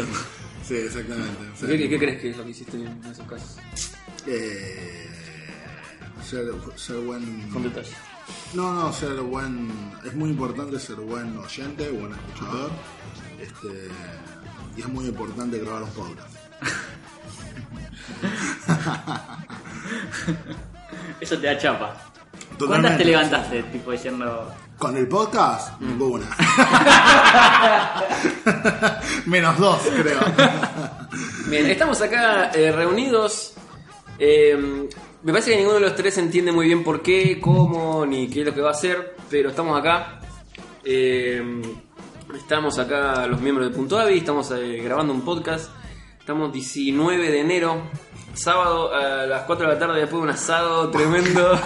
Sí, exactamente. O sea, ¿Qué, qué crees que es lo que hiciste en esos casos? eh, ser, ser buen. Con detalle. No, no, ser buen. Es muy importante ser buen oyente, buen escuchador. Este, y es muy importante grabar un podcast. Eso te da chapa. ¿Cuántas te levantaste? Tipo diciendo. Con el podcast, Mm. ninguna. Menos dos, creo. Bien, estamos acá eh, reunidos. Eh, me parece que ninguno de los tres entiende muy bien por qué, cómo, ni qué es lo que va a hacer, pero estamos acá. Eh, estamos acá los miembros de Punto Avi, estamos eh, grabando un podcast. Estamos 19 de enero, sábado a las 4 de la tarde después de un asado tremendo.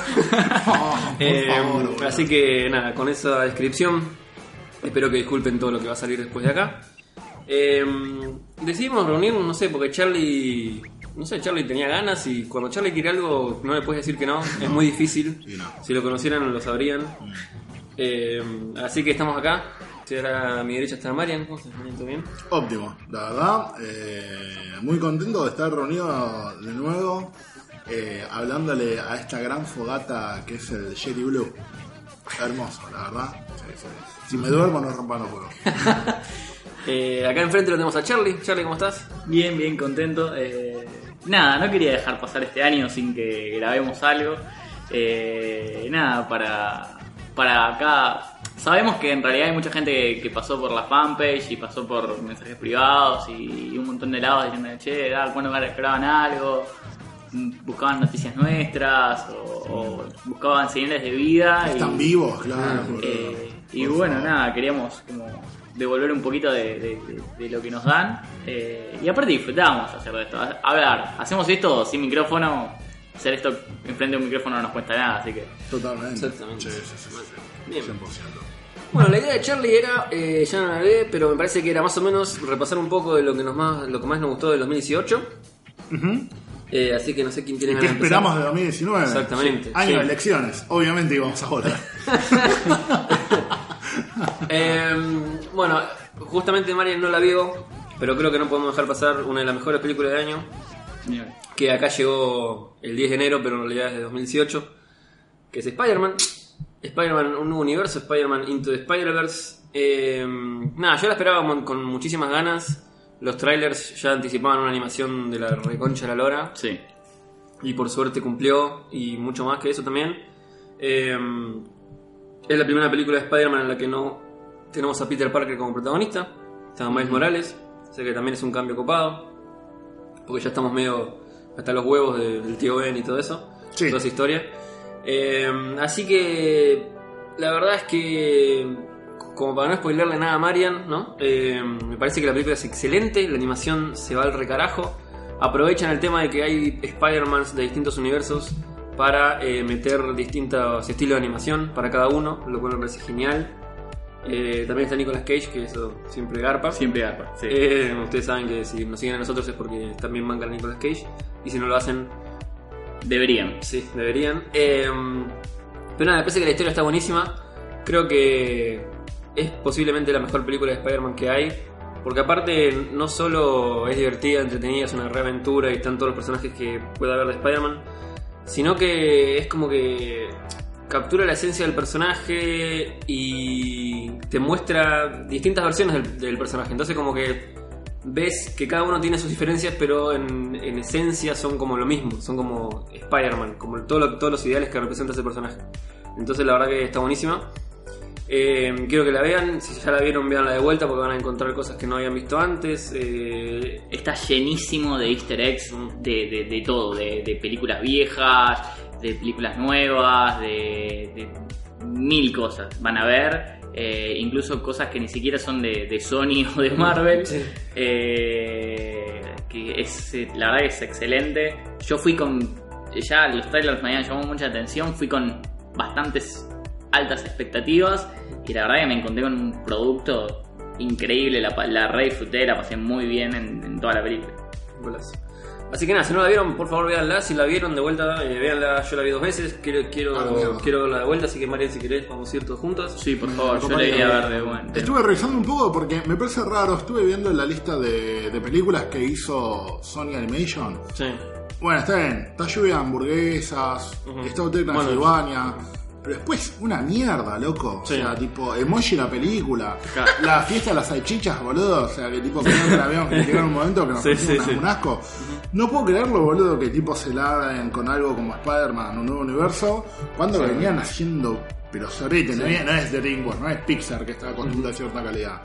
Oh, Eh, favor, así que nada, con esa descripción, espero que disculpen todo lo que va a salir después de acá. Eh, decidimos reunirnos, no sé, porque Charlie, no sé, Charlie tenía ganas y cuando Charlie quiere algo no le puedes decir que no, es muy difícil. Sí, no. Si lo conocieran lo sabrían. Eh, así que estamos acá. Si ahora a mi derecha está Marian, ¿cómo estás, Marian? ¿Todo bien? Óptimo, la verdad, eh, muy contento de estar reunido de nuevo, eh, hablándole a esta gran fogata que es el Jelly Blue. Hermoso, la verdad. Sí, sí. Si me duermo no rompan los huevos. Eh, acá enfrente lo tenemos a Charlie. Charlie, ¿cómo estás? Bien, bien contento. Eh, nada, no quería dejar pasar este año sin que grabemos algo. Eh, nada, para, para acá. Sabemos que en realidad hay mucha gente que, que pasó por la fanpage y pasó por mensajes privados y, y un montón de lados diciendo, che, da, cuando grababan algo, mm, buscaban noticias nuestras o, o buscaban señales de vida. y- Están vivos, claro. eh, y Por bueno, favor. nada, queríamos como devolver un poquito de, de- de- de lo que nos dan. eh, y aparte disfrutamos hacer de esto. A ver, hacemos esto sin micrófono. Hacer esto enfrente de un micrófono no nos cuesta nada, así que. Totalmente. Exactamente. Sí, sí, sí, sí, sí. Bien. 100%. Bueno, la idea de Charlie era, eh, ya no la hablé, pero me parece que era más o menos repasar un poco de lo que nos más, lo que más nos gustó del 2018. Eh, así que no sé quién tiene ¿Y qué empezar. esperamos de 2019? Exactamente, Año sí. de elecciones, obviamente íbamos a votar. Eh, bueno, justamente Marian no la vio, pero creo que no podemos dejar pasar una de las mejores películas del año, que acá llegó el 10 de enero, pero en realidad es de 2018, que es Spider-Man. Spider-Man, un nuevo universo, Spider-Man Into the Spider-Verse. Eh, nada, yo la esperaba con muchísimas ganas. Los trailers ya anticipaban una animación de la reconcha de la lora. Sí. Y por suerte cumplió, y mucho más que eso también. Eh, es la primera película de Spider-Man en la que no tenemos a Peter Parker como protagonista. Está Miles Morales, sé que también es un cambio copado. Porque ya estamos medio hasta los huevos de- del tío Ben y todo eso. Sí. Toda esa historia. Eh, así que la verdad es que, como para no spoilerle nada a Marian, ¿no? Eh, me parece que la película es excelente, la animación se va al recarajo. Aprovechan el tema de que hay Spider-Mans de distintos universos para eh, meter distintos estilos de animación para cada uno, lo cual me parece genial. Eh, también está Nicolas Cage, que eso siempre garpa. Siempre garpa. Sí. Eh, ustedes saben que si nos siguen a nosotros es porque también mancan a Nicolas Cage. Y si no lo hacen, Deberían. Sí, deberían. Eh, pero nada, me parece que la historia está buenísima. Creo que es posiblemente la mejor película de Spider-Man que hay. Porque aparte no solo es divertida, entretenida, es una reaventura y están todos los personajes que pueda haber de Spider-Man, sino que es como que captura la esencia del personaje y te muestra distintas versiones del, personaje. Entonces como que ves que cada uno tiene sus diferencias, pero en, en esencia son como lo mismo, son como Spider-Man, como todo todos los ideales que representa ese personaje. Entonces la verdad que está buenísima. Eh, quiero que la vean, si ya la vieron, veanla de vuelta porque van a encontrar cosas que no habían visto antes. Eh, Está llenísimo de easter eggs, de, de- de todo, de, de películas viejas, de películas nuevas, de, de mil cosas. Van a ver, eh, incluso cosas que ni siquiera son de, de Sony o de Marvel. Sí. Eh, que es, eh, la verdad que es excelente. Yo fui con, ya los trailers me habían llamado mucha atención, fui con bastantes altas expectativas y la verdad que me encontré con un producto increíble, la, la re disfruté, la pasé muy bien en, en toda la película. Golazo. Así que nada, si no la vieron, por favor véanla. Si la vieron de vuelta, eh, véanla. Yo la vi dos veces. Quiero, quiero, Ah, mierda. quiero verla de vuelta. Así que, María, si querés, vamos a ir todos juntos. Sí, por favor, yo le iría a ver de bueno. Estuve revisando un poco porque me parece raro. Estuve viendo la lista de, de películas que hizo Sony Animation. Sí. Bueno, está bien. Está lluvia de hamburguesas, Ujú. está Hotel Bueno. Transilvania. Pero después, una mierda, loco. Sí. O sea, tipo, emoji la película. Claro. La fiesta de las salchichas, boludo. O sea, que tipo, que no la habíamos criticado en un momento que nos Sí, pareció sí, una- sí. un asco. No puedo creerlo, boludo, que tipo se larguen con algo como Spider-Man, un nuevo universo, cuando venían haciendo. Pero sorete, no, es- no es DreamWorks, no es Pixar que está construida a cierta calidad.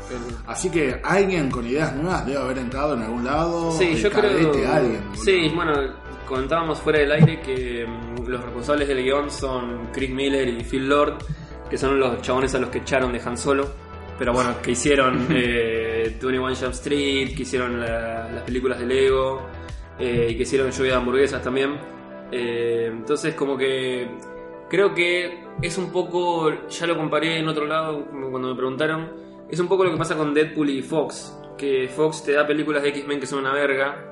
Así que alguien con ideas nuevas debe haber entrado en algún lado. Sí, yo creo. cadete alguien, boludo. sí, bueno, comentábamos fuera del aire que mm, los responsables del guion son Chris Miller y Phil Lord, que son los chabones a los que echaron de Han Solo. Pero bueno, que hicieron eh, 21 Jump Street, que hicieron la- las películas de Lego, eh, y que hicieron Lluvia de Hamburguesas también. Eh, entonces, como que creo que es un poco, ya lo comparé en otro lado cuando me preguntaron, es un poco lo que pasa con Deadpool y Fox, que Fox te da películas de X-Men que son una verga,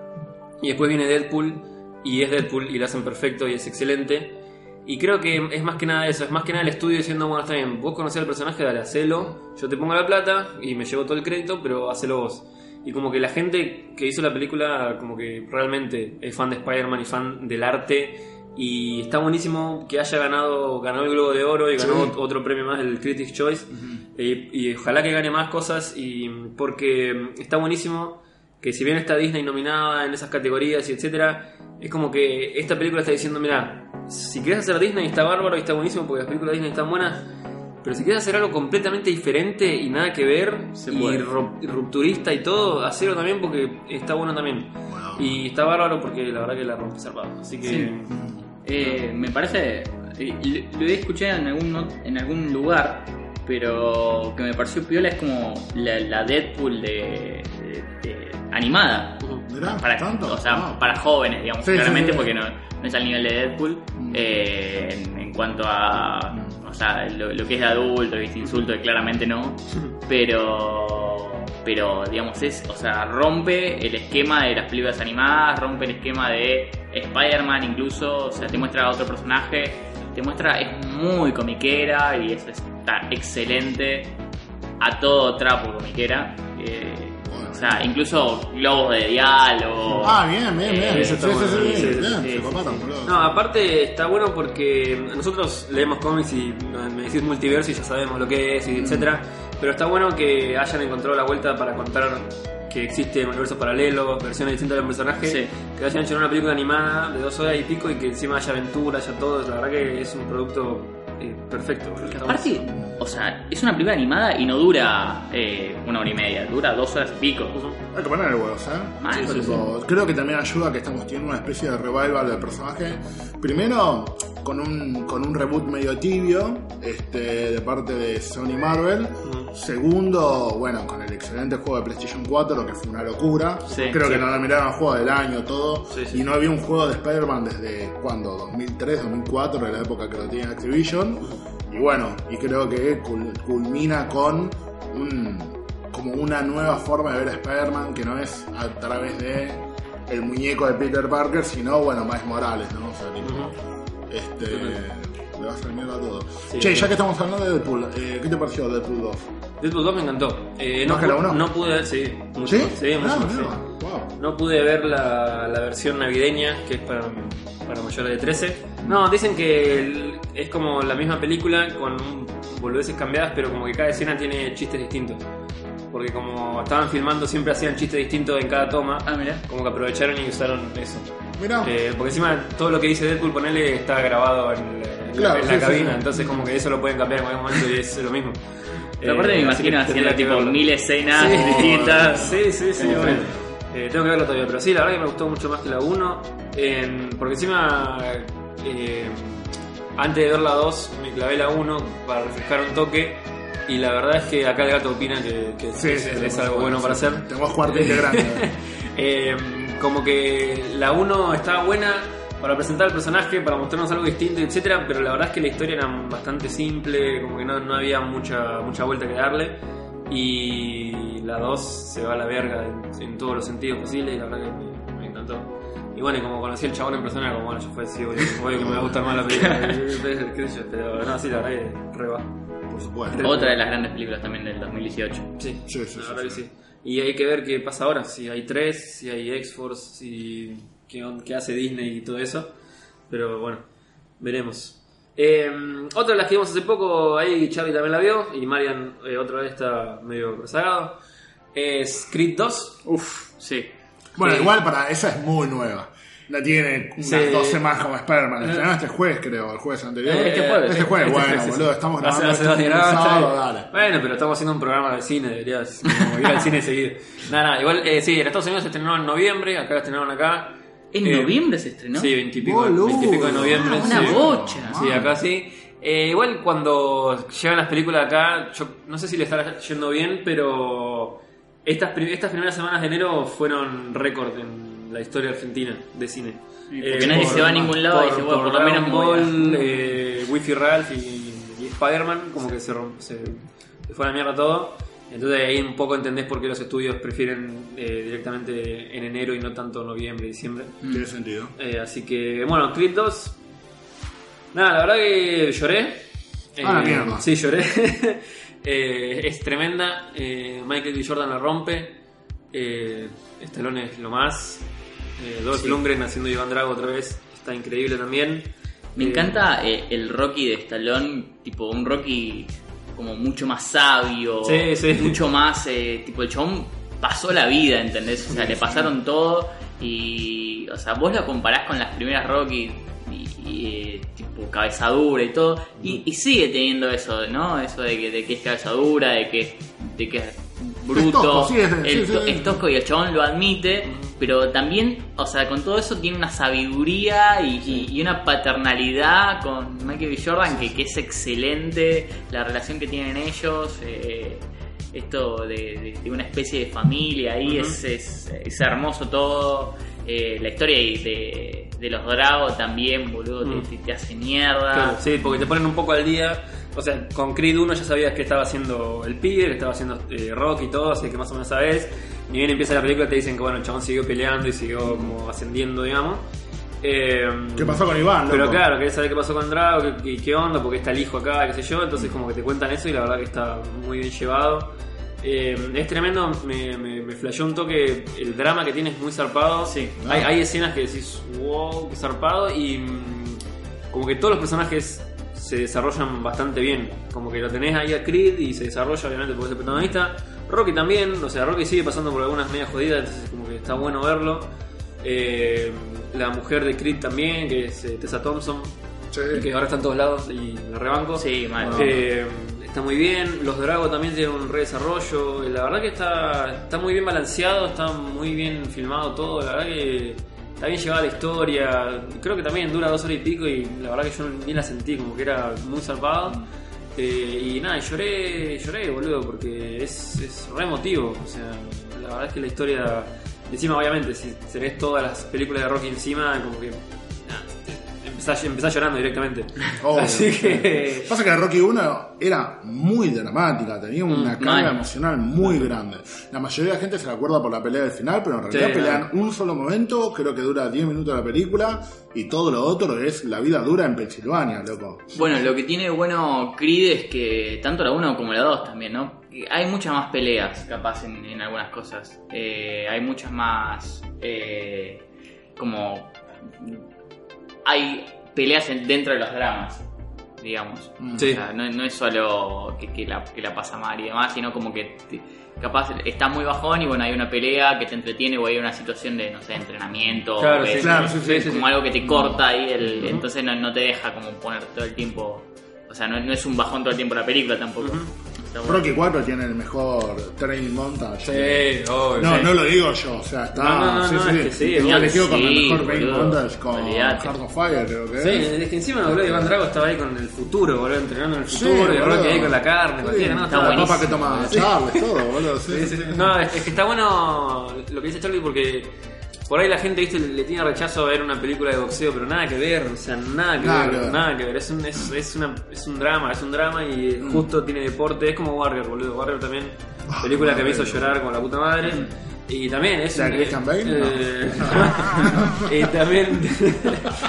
y después viene Deadpool y es Deadpool y lo hacen perfecto y es excelente. Y creo que es más que nada eso, es más que nada el estudio diciendo, bueno, está bien, vos conocés al personaje, dale, hacelo, yo te pongo la plata y me llevo todo el crédito, pero hacelo vos. Y como que la gente que hizo la película, como que realmente es fan de Spider-Man y fan del arte. Y está buenísimo que haya ganado, ganó el Globo de Oro y ganó Sí. otro premio más, el Critics Choice. Eh, y ojalá que gane más cosas, y porque está buenísimo que si bien está Disney nominada en esas categorías y etcétera, es como que esta película está diciendo, mira, si quieres hacer Disney está bárbaro y está buenísimo porque las películas de Disney están buenas, pero si quieres hacer algo completamente diferente y nada que ver, Se y puede. rupturista y todo, hacerlo también porque está bueno también. Bueno. Y está bárbaro porque la verdad que la rompe zarpado. Así que... Sí. Eh, me parece. Lo he escuchado en algún, not- en algún lugar, pero que me pareció piola es como la, la Deadpool de, de- de- animada. Para, tanto. o sea, Ah. para jóvenes, digamos, Sí, sí, claramente, sí. porque no, no es al nivel de Deadpool. eh, en, cuanto a. O sea, lo, que es de adulto, es insulto, que claramente no. Pero. Pero, digamos, es. O sea, rompe el esquema de las películas animadas, rompe el esquema de Spider-Man, incluso. O sea, te muestra a otro personaje. Te muestra. Es muy comiquera y está excelente. A todo trapo comiquera. eh, o sea, incluso globos de diálogo. Ah, bien, bien, bien. Eh, Sí, eso sí, está sí, bueno. sí, Sí, bien, se boludo. No, aparte está bueno porque nosotros leemos cómics y me decís multiverso y ya sabemos lo que es y etcétera. Pero está bueno que hayan encontrado la vuelta para contar que existen universos paralelos, versiones distintas del personaje, Sí. que hayan hecho una película animada de dos horas y pico y que encima haya aventura, haya todo. La verdad que es un producto eh, perfecto. Aparte, o sea, es una película animada y no dura eh, una hora y media, dura dos horas y pico. Hay que ponerle huevos, ¿eh? Mal. Sí, sí, Tipo, Creo que también ayuda que estamos teniendo una especie de revival del personaje. Primero, con un, con un reboot medio tibio este, de parte de Sony Marvel. Segundo, bueno, con el excelente juego de PlayStation 4, que fue una locura. Sí, Creo sí. que nos nominaron juego del año, todo. Sí, sí. Y no había un juego de Spider-Man desde, ¿cuándo? 2003, 2004, de la época que lo tenía Activision. Y bueno, y creo que cul- culmina con un, como una nueva forma de ver a Spider-Man que no es a través de el muñeco de Peter Parker, sino, bueno, Miles Morales, ¿no? O sea, tipo, este, le va a hacer mierda a todo. Sí, che, ya que estamos hablando de Deadpool, eh, ¿qué te pareció Deadpool 2? Deadpool 2 me encantó. Eh, no, ¿Más no pude ver, sí, mucho ¿Sí? más, sí, mucho Ah, más, sí. wow. No pude ver la, la versión navideña, que es para, para mayores de 13. No, dicen que el- es como la misma película con boludeces cambiadas, pero como que cada escena tiene chistes distintos. Porque como estaban filmando, siempre hacían chistes distintos en cada toma. Ah, mira. Como que aprovecharon y usaron eso. Mirá, Eh, porque encima todo lo que dice Deadpool, ponele, está grabado en, en Claro, la, en sí, la sí, cabina. sí. Entonces como que eso lo pueden cambiar en cualquier momento y es lo mismo. Pero aparte me Eh, así que imagino tendría haciendo que tipo verlo. mil escenas Sí, distintas. Sí, sí, sí. Bueno. Eh, tengo que verlo todavía, pero sí, la verdad que me gustó mucho más que la 1. en- porque encima, eh, antes de ver la 2, me clavé la 1 para refrescar un toque. Y la verdad es que acá el gato opina que, que sí, es, sí, es sí, algo bueno para hacer. Tengo cuarto integrante. Eh, como que la 1 estaba buena para presentar al personaje, para mostrarnos algo distinto, etcétera, pero la verdad es que la historia era bastante simple, como que no, no había mucha, mucha vuelta que darle. Y la 2 se va a la verga en, en todos los sentidos posibles, y la verdad que me, me encantó. Y bueno, como conocí al chabón en persona, como bueno, yo fue así, obvio, obvio que me va a gustar más la película. qué sé yo, pero no, sí, la verdad que re va. Por supuesto. Otra de las grandes películas también del 2018. Sí, Sí, sí, la sí, verdad que sí. sí. Y hay que ver qué pasa ahora, si hay tres, si hay X-Force, si qué, qué hace Disney y todo eso. Pero bueno, veremos. Eh, otra de las que vimos hace poco, ahí Charlie también la vio, y Marian eh, otra vez está medio rezagado, es Creed 2. Uf, sí. Bueno, igual para esa es muy nueva. La tiene unas Sí. dos semanas como Spider-Man. La estrenaron este jueves, creo, el jueves anterior. Eh, este jueves, Este jueves, Este bueno, boludo, estamos Hace- grabando hace dos sábado, dale. bien. Bueno, pero estamos haciendo un programa de cine, deberías como ir al cine seguido. Nada, nada, igual eh, sí, en Estados Unidos se estrenó en noviembre, acá la estrenaron acá. ¿En Eh, noviembre se estrenó? Sí, veintipico Boludo. veintipico de noviembre. Ah, una sí. bocha. Sí, acá sí. Eh, igual cuando llegan las películas acá, yo no sé si le estará yendo bien, pero estas, pri- estas primeras semanas de enero fueron récord en la historia argentina de cine. Sí, porque nadie se va a ningún lado y dice, bueno, por lo menos Ball, eh, Wi-Fi Ralph y, y Spider-Man, como que se, romp- se, se fue a la mierda todo. Entonces ahí un poco entendés por qué los estudios prefieren eh, directamente en enero y no tanto noviembre, diciembre. Tiene sentido. Eh, así que, bueno, Creed 2. Nada, la verdad que lloré. Ah, la Eh, mierda. Sí, lloré. Eh, es tremenda. Eh, Michael B. Jordan la rompe. Eh, Stallone es lo más. Eh, Dolph Lundgren haciendo Iván Drago otra vez. Está increíble también. Me Eh, encanta eh, el Rocky de Stallone, tipo un Rocky como mucho más sabio, Sí, sí. mucho más, eh, tipo el chabón pasó la vida, ¿entendés? O sea, le pasaron todo y, o sea, vos lo comparás con las primeras Rocky y, y, eh, tipo cabeza dura y todo y, y sigue teniendo eso, ¿no? Eso de que, de que es cabeza dura, de que, de que es bruto, tosco, sí, es- el sí, to- sí. es tosco y el chabón lo admite, pero también, o sea, con todo eso tiene una sabiduría y, y- y una paternalidad con Michael B. Jordan que, que es excelente, la relación que tienen ellos, eh, esto de, una especie de familia ahí, es, es, es hermoso todo. eh, la historia de, de- los Dragos también, boludo, te- Mm. te, te hace mierda. Claro, sí, porque te ponen un poco al día. O sea, con Creed 1 ya sabías que estaba haciendo el pibe, que estaba haciendo eh, rock y todo, así que más o menos sabes. Ni bien empieza la película te dicen que bueno, el chabón siguió peleando y siguió como ascendiendo, digamos. Eh, ¿Qué pasó con Iván, loco? Pero claro, querés saber qué pasó con Drago, qué, qué- qué onda, porque está el hijo acá, qué sé yo. Entonces como que te cuentan eso y la verdad que está muy bien llevado. Eh, es tremendo, me, me, me flasheó un toque, el drama que tiene es muy zarpado. Sí. Hay, hay escenas que decís, wow, qué zarpado, y mm, como que todos los personajes se desarrollan bastante bien. Como que lo tenés ahí a Creed y se desarrolla obviamente porque es el protagonista. Rocky también, o sea, Rocky sigue pasando por algunas medias jodidas, entonces como que está bueno verlo. Eh, la mujer de Creed también, que es eh, Tessa Thompson, Sí. que ahora está en todos lados y la rebanco. Sí, mal. Eh, está muy bien, los Dragos también tienen un re desarrollo. La verdad que está, está muy bien balanceado, está muy bien filmado todo. La verdad que está bien llevada la historia. Creo que también dura dos horas y pico y la verdad que yo ni la sentí, como que era muy zarpado. Eh, y nada, lloré, lloré, boludo, porque es, es re emotivo. O sea, la verdad es que la historia. Encima, obviamente, si tenés todas las películas de Rocky encima, como que. Empezás, empezás llorando directamente. Obvio. Así que. Pasa que Rocky 1 era muy dramática, tenía una Mm, carga mal. emocional muy grande. La mayoría de la gente se la acuerda por la pelea del final, pero en realidad Sí, pelean un solo momento, creo que dura 10 minutos la película, y todo lo otro es la vida dura en Pensilvania, loco. Bueno, lo que tiene bueno Creed es que tanto la 1 como la 2 también, ¿no? Hay muchas más peleas, capaz, en, en algunas cosas. Eh, hay muchas más. eh, como. Hay peleas en- dentro de los dramas, digamos. Sí. O sea, no, no es solo que, que la, que la pasa mal y demás, sino como que te- capaz está muy bajón y bueno, hay una pelea que te entretiene o hay una situación de, no sé, entrenamiento. Claro, o sí, de- claro, sí, sí, como algo que te corta ahí, el, entonces no, no te deja como poner todo el tiempo. O sea, no, no es un bajón todo el tiempo la película tampoco. Bueno. Rocky 4 tiene el mejor training montage. Sí, No, sí. no lo digo yo, o sea, está. No, no, no, sí, no, sí, es que sí, elegido con el mejor training montage con of Fire, creo que Sí, es. es que encima boludo, Iván Drago estaba ahí con el futuro, boludo, entrenando en el futuro, y. Rocky ahí con la carne, cualquiera, ¿no? está Estaba la que toma Charles, todo, boludo. Sí, Sí, sí. No, es que está bueno lo que dice Charlie porque por ahí la gente viste le tiene rechazo a ver una película de boxeo, pero nada que ver, o sea, nada que Nada ver, que ver. nada que ver. Es un, es, es una, es un drama, es un drama y justo tiene deporte, es como Warrior, boludo. Warrior también, película que me hizo llorar con la puta madre. Y también es. ¿La un- Christian Bale? eh, y también.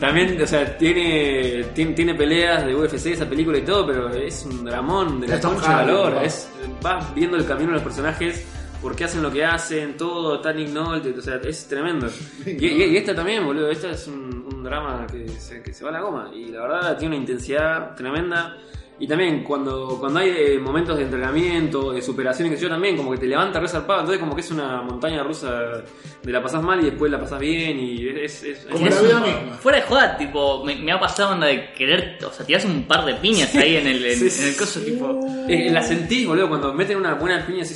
También, o sea, tiene, tiene, tiene peleas de UFC esa película y todo, pero es un dramón de la concha de valor. Es, vas viendo el camino de los personajes. Por qué hacen lo que hacen, todo tan ignorante, o sea, es tremendo. Y, y- y esta también, boludo, esta es un, un drama que se, que se va a la goma. Y la verdad tiene una intensidad tremenda. Y también cuando, cuando hay eh, momentos de entrenamiento, de superación y que yo también, como que te levanta resarpado, entonces como que es una montaña rusa de la pasás mal y después la pasás bien y es... es, Como es- la vida misma. Fuera de joda, tipo, me, me ha pasado onda de querer, o sea, tirás un par de piñas ahí en el, en, Sí, sí. en el coso, tipo. eh, la sentís, boludo, cuando meten una buena piña así,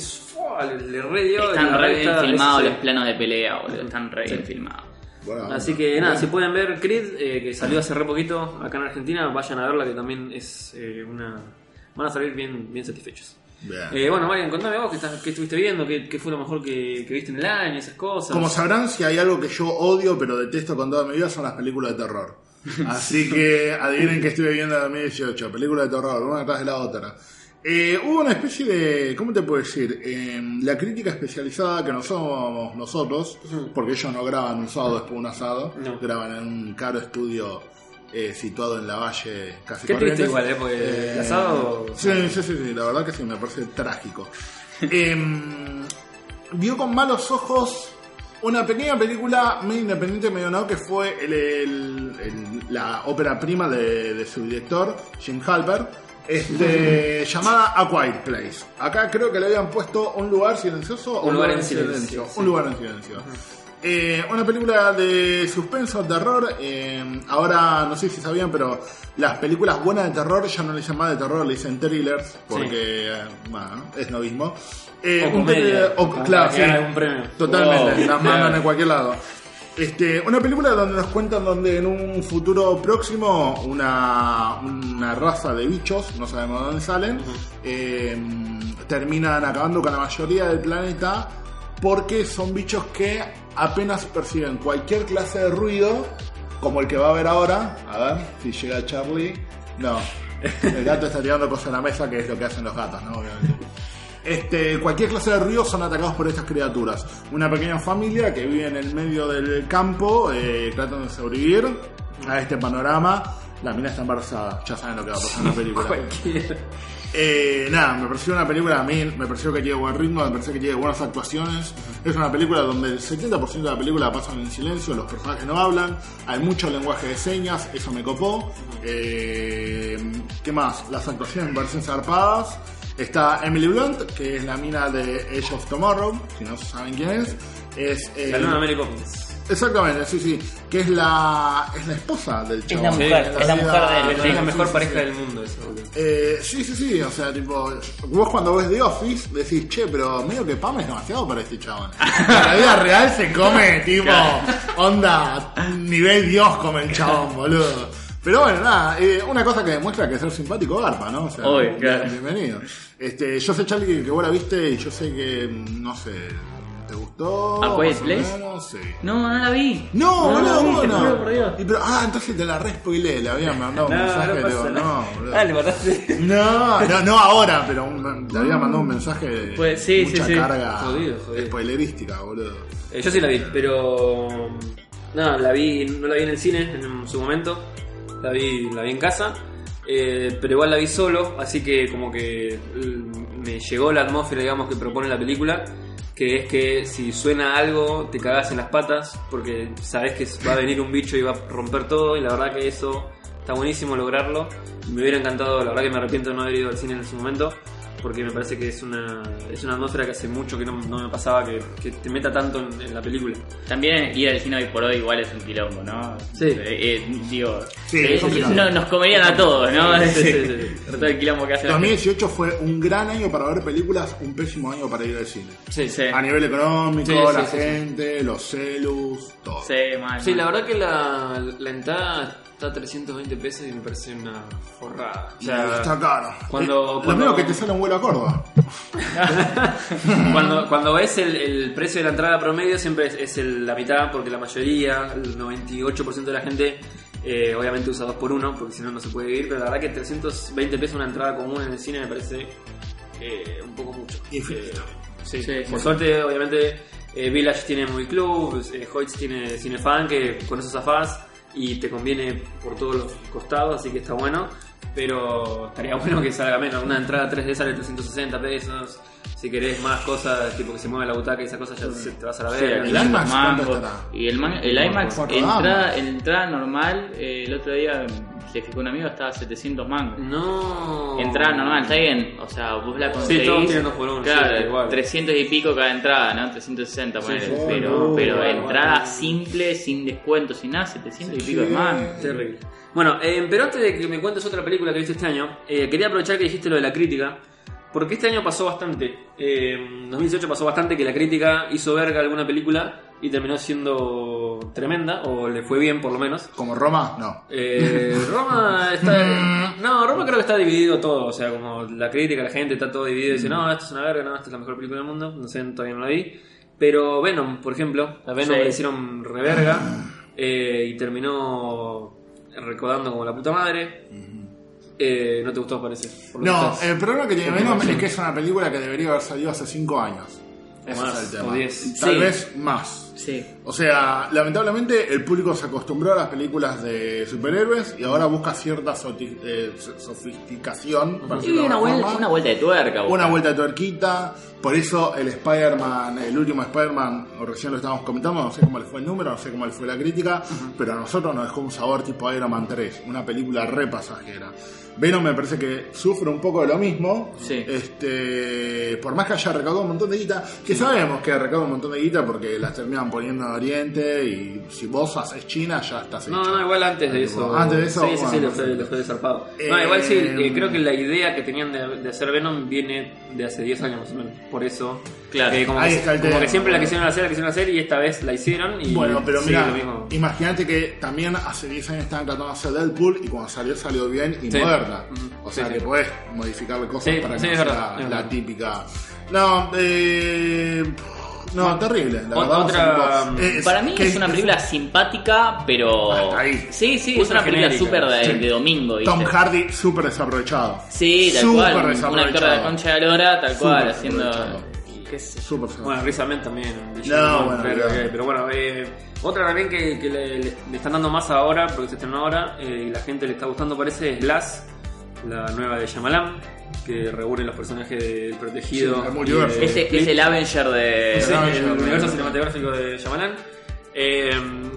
¡fua! le, le re dio. y Están re bien filmados los planos de pelea, boludo. Están re bien filmados. Bueno, Así que nada, si pueden ver Creed, eh, que salió hace re poquito acá en Argentina, vayan a verla que también es eh, una... Van a salir bien, bien satisfechos. bien. Eh, bueno, Marian, contame vos qué, estás- qué estuviste viendo, qué, qué fue lo mejor que, que viste en el año, esas cosas. Como sabrán, si hay algo que yo odio pero detesto con toda mi vida son las películas de terror. Así que adivinen que estuve viendo en 2018, películas de terror, una detrás de la otra. Eh, hubo una especie de, ¿cómo te puedo decir? Eh, la crítica especializada que no somos nosotros, porque ellos no graban un sábado después de un asado, No. graban en un caro estudio eh, situado en la valle casi Qué triste igual, ¿eh? Porque el asado- Sí, sí, sí, sí, la verdad que sí, me parece trágico. Em, vio con malos ojos una pequeña película medio independiente, medio no, que fue el- el- el- la ópera prima de, de su director, Jim Halper, este, llamada A Quiet Place. Acá creo que le habían puesto un lugar silencioso o Un lugar en silencio, sí. Un lugar en silencio. Eh, una película de suspenso, terror. eh, ahora no sé si sabían, pero las películas buenas de terror ya no le dicen más de terror, le dicen thrillers, porque eh, bueno, es lo mismo. Eh, O un comedia, thriller- o- como claro, sí. algún premio. Totalmente, Wow, las mandan en cualquier lado. Este, una película donde nos cuentan donde en un futuro próximo una, una raza de bichos, no sabemos de dónde salen, eh, terminan acabando con la mayoría del planeta porque son bichos que apenas perciben cualquier clase de ruido, como el que va a ver ahora. A ver si llega Charlie. No, el gato está tirando cosas en la mesa, que es lo que hacen los gatos, ¿no? Obviamente. Este, cualquier clase de ruido son atacados por estas criaturas. Una pequeña familia que vive en el medio del campo, eh, tratando de sobrevivir a este panorama. La mina está embarazada, ya saben lo que va a pasar en la película. Cualquiera. Eh, nada, me pareció una película a mí, me pareció que tiene buen ritmo, me pareció que tiene buenas actuaciones. Es una película donde el 70% de la película pasan en silencio, los personajes no hablan, hay mucho lenguaje de señas, eso me copó. Eh, ¿Qué más? Las actuaciones me parecen zarpadas. Está Emily Blunt, que es la mina de Age of Tomorrow, si no saben quién es. Es eh, La nueva Mary Poppins. Exactamente, sí, sí. Que es la, es la esposa del la chabón. mujer, En es la mujer de él. Es la mejor sí, pareja sí. del mundo, eso, boludo. Eh, sí, sí, sí, o sea, tipo, vos cuando ves The Office decís, che, pero medio que Pam es demasiado para este chabón. En la vida real se come, tipo, onda, nivel Dios come el chabón, boludo. Pero bueno, nada, eh, una cosa que demuestra que ser simpático garpa, ¿no? O sea, claro. bienvenido. Este, yo sé, Charlie, que, vos la viste y yo sé que, mm, no sé, ¿te gustó? ¿A Quiet Place? sí. No, no la vi. No, no, no, vos te no. juro por Dios. Y pero, ah, entonces te la re spoileé, le había mandado un No, mensaje, no le digo, no, boludo. Ah, le mataste. No, no, no ahora, pero un- te había mandado un mensaje de Pues, sí, mucha sí, sí. carga Jodido, jodido. spoilerística, boludo. Eh, yo sí la vi, pero. Nada, la vi, no la vi en el cine en su momento. La vi, la vi en casa. eh, pero igual la vi solo, así que como que mm, me llegó la atmósfera, digamos, que propone la película. Que es que si suena algo, te cagás en las patas, porque sabes que va a venir un bicho y va a romper todo. Y la verdad que eso está buenísimo lograrlo. Me hubiera encantado, la verdad que me arrepiento de no haber ido al cine en ese momento. Porque me parece que es una, es una atmósfera que hace mucho que no, no me pasaba que, que te meta tanto en, en la película. También ir al cine hoy por hoy igual es un quilombo, ¿no? Sí. Eh, eh, digo, Sí, eh, no- nos comerían a todos, ¿no? Sí, sí, sí, todo el quilombo que hace la gente. 2018 fue un gran año para ver películas, un pésimo año para ir al cine. Sí, Sí. A nivel económico, la sí, sí. gente, los celus, todo. Sí, mal, Sí, mal. la verdad que la, la entrada está a 320 pesos y me parece una forrada. O Y sea, está caro. cuando- Eh, Lo mismo que te sale un vuelo a Córdoba. cuando, cuando ves el, el precio de la entrada promedio siempre es, es el- la mitad porque la mayoría, el 98% de la gente eh, obviamente usa 2 por 1 porque si no no se puede vivir, pero la verdad que 320 pesos una entrada común en el cine me parece eh, un poco mucho. Infinito. Eh, Sí. Sí, Por sí. suerte, obviamente, eh, Village tiene Movie Club, eh, Hoyts tiene Cinefan, que con eso zafás y te conviene por todos los costados, así que está bueno. Pero estaría bueno que salga menos. Una entrada 3D sale 360 pesos. Si querés más cosas, tipo que se mueve la butaca y esas cosas, ya te vas a la Sí, verga. ¿El alquilar IMAX los cuánto mangos. estará? Y el, man- el IMAX, entrada, entrada normal, eh, el otro día se fijó un amigo, estaba a 700 mangos. No. Entrada normal, está bien. O sea, vos la Sí, conseguís. todos tienen dos por uno, Claro, sí, igual. 300 y pico cada entrada, ¿no? 360, ponele. sí, pero no, pero entrada simple, sin descuento, sin nada, 700 y pico Sí. de mangos. Terrible. Bueno, eh, pero antes de que me cuentes otra película que viste este año, eh, quería aprovechar que dijiste lo de la crítica, porque este año pasó bastante. Eh, en 2018 pasó bastante que la crítica hizo verga alguna película y terminó siendo tremenda, o le fue bien por lo menos. Como Roma, no. Eh, Roma está. No, Roma creo que está dividido todo. O sea, como la crítica, la gente está todo dividido. Dice, no, esto es una verga, no, esta es la mejor película del mundo. No sé, todavía no la vi. Pero Venom, por ejemplo, a Venom Sí. le hicieron reverga eh, y terminó recordando como la puta madre. Eh, no te gustó, parece. No, el problema que tiene Venom es que es una película que debería haber salido hace 5 años. Ese Más, es el o. 10. Tal Sí. vez más. Sí. O sea, lamentablemente el público se acostumbró a las películas de superhéroes y ahora busca cierta eh, sofisticación. para de una, vuelta, una vuelta de tuerca. Una vuelta de tuerquita. Por eso el Spider-Man, el último Spider-Man, recién lo estábamos comentando, no sé cómo le fue el número, no sé cómo le fue la crítica, pero a nosotros nos dejó un sabor tipo Iron Man 3, una película re pasajera. Venom me parece que sufre un poco de lo mismo. Sí. Este, por más que haya recaudado un montón de guita, que sabemos que ha recaudado un montón de guita porque las poniendo en Oriente y si vos haces China ya estás hecho. No, no, igual antes de eso. Antes de eso, Sí, sí, sí, le fue, le fue desarpado. No, Eh, igual sí, eh, creo que la idea que tenían de, de hacer Venom viene de hace 10 años más o menos. Por eso. Claro. eh, como Ahí que, está el como tema. que siempre la quisieron hacer, la quisieron hacer y esta vez la hicieron. Y Bueno, pero mira, lo imagínate que también hace 10 años estaban tratando de hacer Deadpool y cuando salió salió bien y Sí. moderna. Ujú. O sea Sí, que sí. podés modificarle cosas Sí, para que sí, no sea la verdad. típica. No, eh, no, Bueno, terrible. La o- verdad, otra- Para mí que es una película simpática, pero. Hasta ahí. Sí, sí, es una película súper de, Sí. de domingo, ¿viste? Tom Hardy súper desaprovechado. Sí, tal Súper cual. Un desaprovechado. actor de la concha de la lora, tal cual, haciendo. qué yo. Súper Bueno, Ahmed también. No, bueno, pero, bueno, eh, otra también que, que le, le- le están dando más ahora, porque se estrenó ahora, eh, y la gente le está gustando parece, es Glass, la nueva de Shyamalan, que reúne los personajes del protegido. Sí, el y multiverso. de Ese es el Avenger de. Sí, No, el no, no, universo no. cinematográfico de Shyamalan. Eh,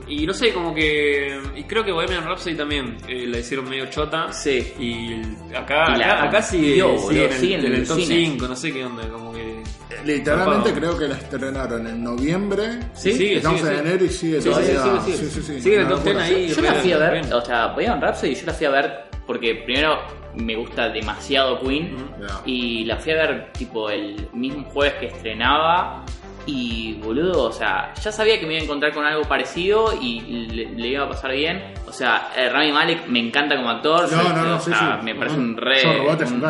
y no sé, como que. Y creo que Bohemian Rhapsody también eh, la hicieron medio chota. Sí. Y acá, Y la acá, acá sigue, rompió, sigue boludo, en el, sigue en en el el top cine. 5, no sé qué onda, como que. Literalmente Zarpado. creo que la estrenaron en noviembre. Sí, sigue, Estamos sigue, en sigue. enero y sigue Sí, sí, todavía. sí, sí, sí, sí. Sigue en el top 10 locura. ahí. Yo la fui a ver, Bien. o sea, Bohemian Rhapsody, yo la fui a ver porque primero me gusta demasiado Queen y la fui a ver tipo el mismo jueves que estrenaba y boludo, o sea, ya sabía que me iba a encontrar con algo parecido y le, le iba a pasar bien. O sea, eh, Rami Malek me encanta como actor, No, no, no, o sí, sea, sí. me parece un re... Yo Robot es un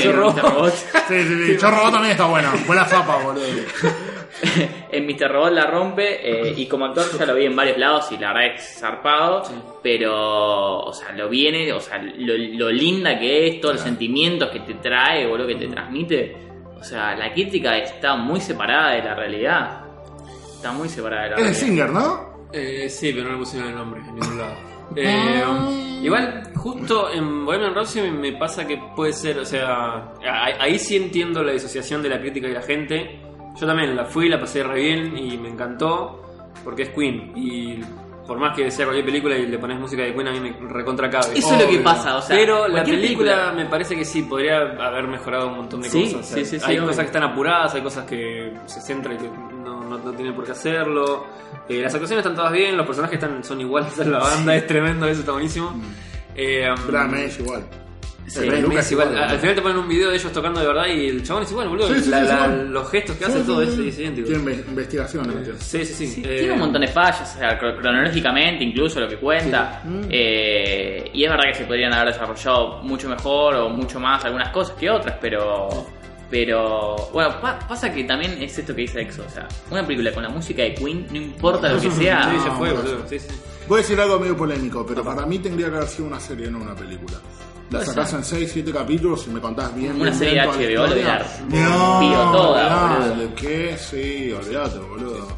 Yo. Robot. Sí, sí, sí. Yo Robot también está bueno. Buena zapa, boludo. en Mr. Robot la rompe eh, y como actor ya lo vi en varios lados y la verdad es zarpado, pero, o sea, lo viene, o sea, lo, lo linda que es, todos los sentimientos que te trae, boludo, que te transmite. O sea, la crítica está muy separada de la realidad. Está muy separada de la Es de realidad. Singer, ¿no? Eh, sí, pero no le pusieron el nombre en ningún lado. Eh, igual, justo en Bohemian Rhapsody me pasa que puede ser, o sea, ahí sí entiendo la disociación de la crítica y la gente. Yo también la fui, la pasé re bien y me encantó porque es Queen. Y por más que sea cualquier película y le pones música de Queen, a mí me recontra cabe. Eso es lo que pasa, o sea, Pero la cualquier película, me parece que sí, podría haber mejorado un montón de Sí, cosas. O sea, sí, sí, sí, hay cosas que están apuradas, hay cosas que se centran y que no, no, no tienen por qué hacerlo. Eh, las actuaciones están todas bien, los personajes están, son iguales a la banda, es tremendo, eso está buenísimo. Eh, um, es igual. Sí, Lucas igual. igual, Al final te ponen un video de ellos tocando de verdad y el chabón es igual, boludo. Sí, sí, La- sí, la- igual. los gestos que Sí, hace, sí, todo sí, es, es idéntico. Tiene inve- investigación, ¿no? Sí, sí, sí. Sí, Eh, tiene un montón de fallas, o sea, cro- cronológicamente incluso lo que cuenta. Mm. Eh, y es verdad que se podrían haber desarrollado mucho mejor o mucho más algunas cosas que otras, pero. Pero. Bueno, pa- pasa que también es esto que dice Exo, o sea, una película con la música de Queen, no importa lo que sea. Sí, ya fue, no, boludo. no. Sí, sí. Voy a decir algo medio polémico, pero para mí tendría que haber sido una serie, no una película. La sacás en 6, 7 capítulos y me contás bien. Una bien, serie bien de HBO historia. hubiera rompido toda, no, que sí, olvídate, boludo.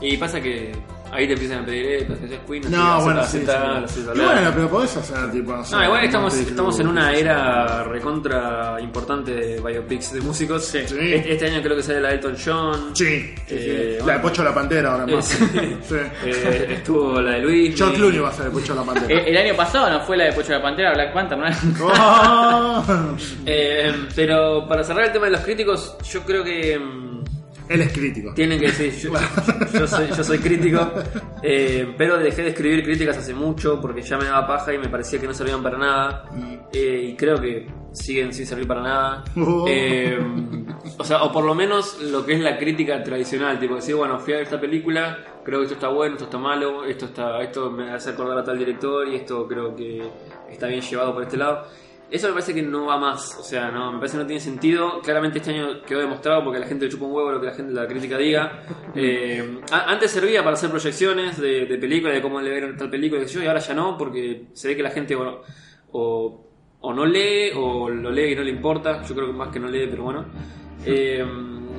Y pasa que ahí te empiezan a pedir, eh, pero es Queen, No, bueno, sí, tal, sí. hace Y tal. bueno, pero podés hacer tipo. No, No, igual estamos, estamos en una era recontra importante de biopics de músicos. Sí. Este, este año creo que sale la de Elton John. Sí, sí, sí. Eh, la de Pocho la Pantera ahora Eh, más. sí. Sí. Eh, estuvo la de Luis. George Clooney va a ser el Pocho la Pantera. Eh, El año pasado no fue la de Pocho de la Pantera, Black Panther, ¿no? Oh. Eh, pero para cerrar el tema de los críticos, yo creo que mm, Él es crítico. tienen que decir, yo, yo soy, yo soy crítico, eh, pero dejé de escribir críticas hace mucho porque ya me daba paja y me parecía que no servían para nada. eh, y creo que siguen sin servir para nada. Oh. Eh, o sea, o por lo menos lo que es la crítica tradicional, tipo decir, bueno, fui a ver esta película, creo que esto está bueno, esto está malo, esto está esto me hace acordar a tal director y esto creo que está bien llevado por este lado. Eso me parece que no va más, o sea, no, me parece que no tiene sentido. Claramente este año quedó demostrado porque la gente le chupa un huevo lo que la gente la crítica diga. Eh, a- antes servía para hacer proyecciones de, de películas, de cómo le vieron tal película, y ahora ya no, porque se ve que la gente bueno, o, o no lee o lo lee y no le importa. Yo creo que más que no lee, pero bueno. Eh,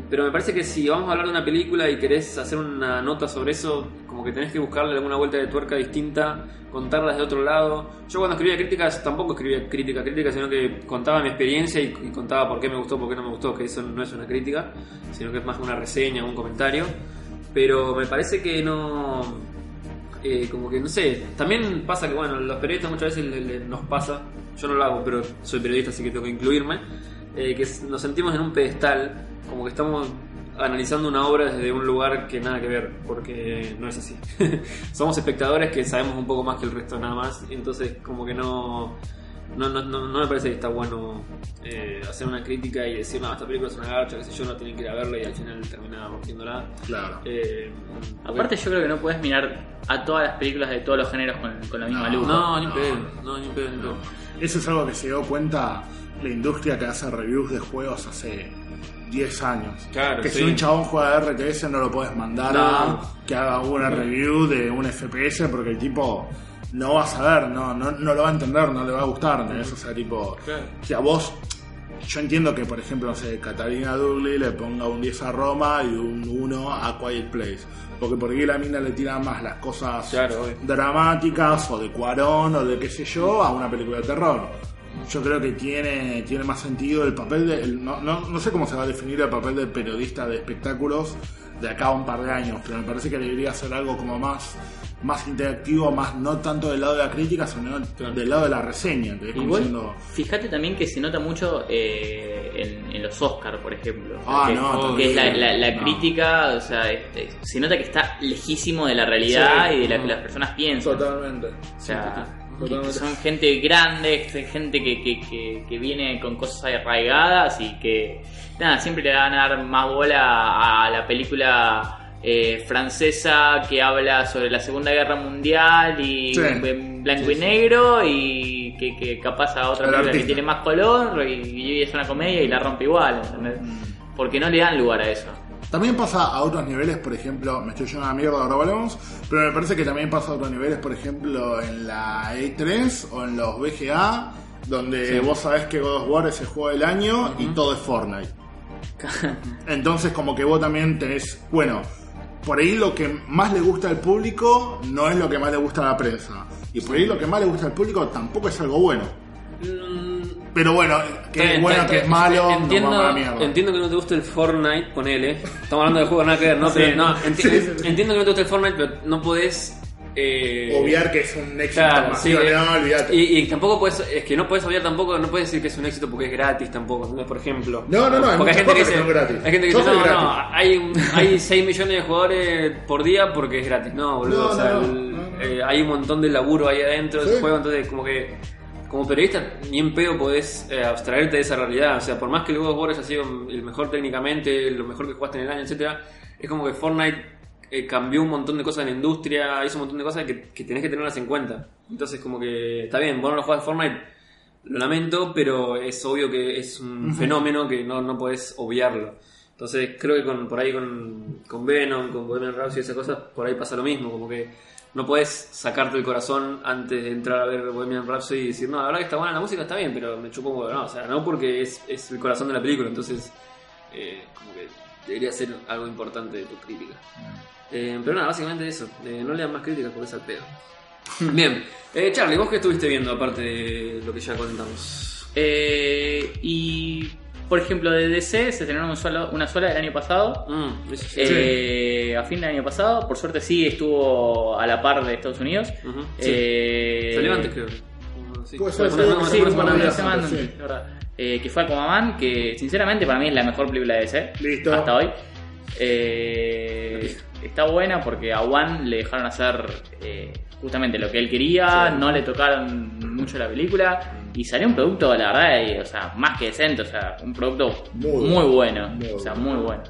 pero me parece que si vamos a hablar de una película y querés hacer una nota sobre eso, como que tenés que buscarle alguna vuelta de tuerca distinta, contarla desde otro lado. Yo cuando escribía críticas tampoco escribía crítica, crítica, sino que contaba mi experiencia y, contaba por qué me gustó, por qué no me gustó, que eso no es una crítica, sino que es más una reseña, un comentario. Pero me parece que no... eh, como que no sé, también pasa que bueno, los periodistas muchas veces nos pasa, yo no lo hago, pero soy periodista así que tengo que incluirme, eh, que nos sentimos en un pedestal, como que estamos analizando una obra desde un lugar que nada que ver, porque no es así. Somos espectadores que sabemos un poco más que el resto nada más, y entonces como que no... No, no, no, no me parece que está bueno eh, hacer una crítica y decir, no, esta película es una garcha, qué sé yo, no tienen que ir a verla y al final termina rompiéndola. Claro. Eh, Aparte yo creo que no puedes mirar a todas las películas de todos los géneros con, con la misma No, luz. No, ni pedo, no, ni pedo, ni pedo. Eso es algo que se dio cuenta la industria que hace reviews de juegos hace 10 años. Claro, que sí. si un chabón juega de RTS no lo puedes mandar No. a que haga una review de un FPS porque el tipo no va a saber, no, no, no lo va a entender, no le va a gustar. ¿entendés? O sea, tipo, Claro. si a vos, yo entiendo que, por ejemplo, no sé, Catalina Dudley le ponga un 10 a Roma y un 1 a Quiet Place. Porque por ahí la mina le tira más las cosas Claro, dramáticas o de Cuarón o de qué sé yo a una película de terror. Yo creo que tiene, tiene más sentido el papel de. el- no, no, no sé cómo se va a definir el papel de periodista de espectáculos de acá a un par de años, pero me parece que debería ser algo como más, más interactivo, más no tanto del lado de la crítica, sino Claro. del lado de la reseña. Igual, diciendo, fíjate también que se nota mucho eh, en, en los Oscars, por ejemplo. Ah, que, no, que es la, terrible. la- la No. crítica, o sea, este, se nota que está lejísimo de la realidad Sí. y de la que las personas piensan. Totalmente. O sea, que- que Totalmente. son gente grande, gente que, que, que, viene con cosas arraigadas y que, nada, siempre le van a dar más bola a, la película eh, francesa que habla sobre la Segunda Guerra Mundial y Sí. en blanco y negro y que, que capaz a otra película que tiene más color y, y es una comedia y la rompe igual, ¿entendés? Porque no le dan lugar a eso. También pasa a otros niveles, por ejemplo, me estoy yendo a la mierda, ahora volvemos, pero me parece que también pasa a otros niveles, por ejemplo, en la E3 o en los VGA, donde vos sabés que God of War es el juego del año y todo es Fortnite. Entonces como que vos también tenés, bueno, por ahí lo que más le gusta al público no es lo que más le gusta a la prensa. Y por ahí lo que más le gusta al público tampoco es algo bueno. Pero bueno, que es bueno, que es malo, entiendo, mierda. entiendo que no te guste el Fortnite, ponele. Estamos hablando de juegos nada que ver, ¿no? Sí. Pero no, enti- Sí, sí, sí. entiendo que no te guste el Fortnite, pero no podés. Eh, Obviar que es un éxito Claro, no, olvídate. y, y tampoco puedes, es que no puedes obviar tampoco, no puedes decir que es un éxito porque es gratis tampoco, por ejemplo. No, no, no, hay porque hay gente que que dice, son gratis. hay gente que dice, no, no, gratis". hay, un- hay 6 millones de jugadores por día porque es gratis. No, boludo, No, o sea, no, el- no, no. eh, hay un montón de laburo ahí adentro del juego, entonces como que como periodista ni en pedo podés eh, abstraerte de esa realidad, o sea, por más que el God of War haya sido el mejor técnicamente, lo mejor que jugaste en el año, etcétera, es como que Fortnite eh, cambió un montón de cosas en la industria, hizo un montón de cosas que, que tenés que tenerlas en cuenta. Entonces, como que está bien, vos no lo jugás Fortnite, lo lamento, pero es obvio que es un fenómeno que no, no podés obviarlo. Entonces, creo que con, por ahí con, con Venom, con Bohemian Rhapsody y esas cosas, por ahí pasa lo mismo, como que no puedes sacarte el corazón antes de entrar a ver Bohemian Rhapsody y decir, no, la verdad que está buena la música, está bien, pero me chupo un huevo. No, o sea, no porque es, es el corazón de la película, entonces, eh, como que debería ser algo importante de tu crítica. Eh, pero nada, básicamente eso. Eh, no lean más críticas porque es al pedo. Bien, eh, Charlie, ¿vos qué estuviste viendo aparte de lo que ya comentamos? Eh, y por ejemplo, de DC se un solo- una sola el año pasado. Mm, eso sí. Eh, A fin del año pasado, por suerte sí estuvo a la par de Estados Unidos. Ujú, sí. Eh, Salió antes, creo. Sí. Ser, no, sí. Eh, que fue Aquaman, que sinceramente para mí es la mejor película de DC Listo. hasta hoy. Eh, está buena porque a One le dejaron hacer eh, justamente lo que él quería, Sí. no le tocaron mucho la película y salió un producto, la verdad, o sea, más que decente, o sea, un producto Muy muy, bueno. Muy o sea, muy bueno.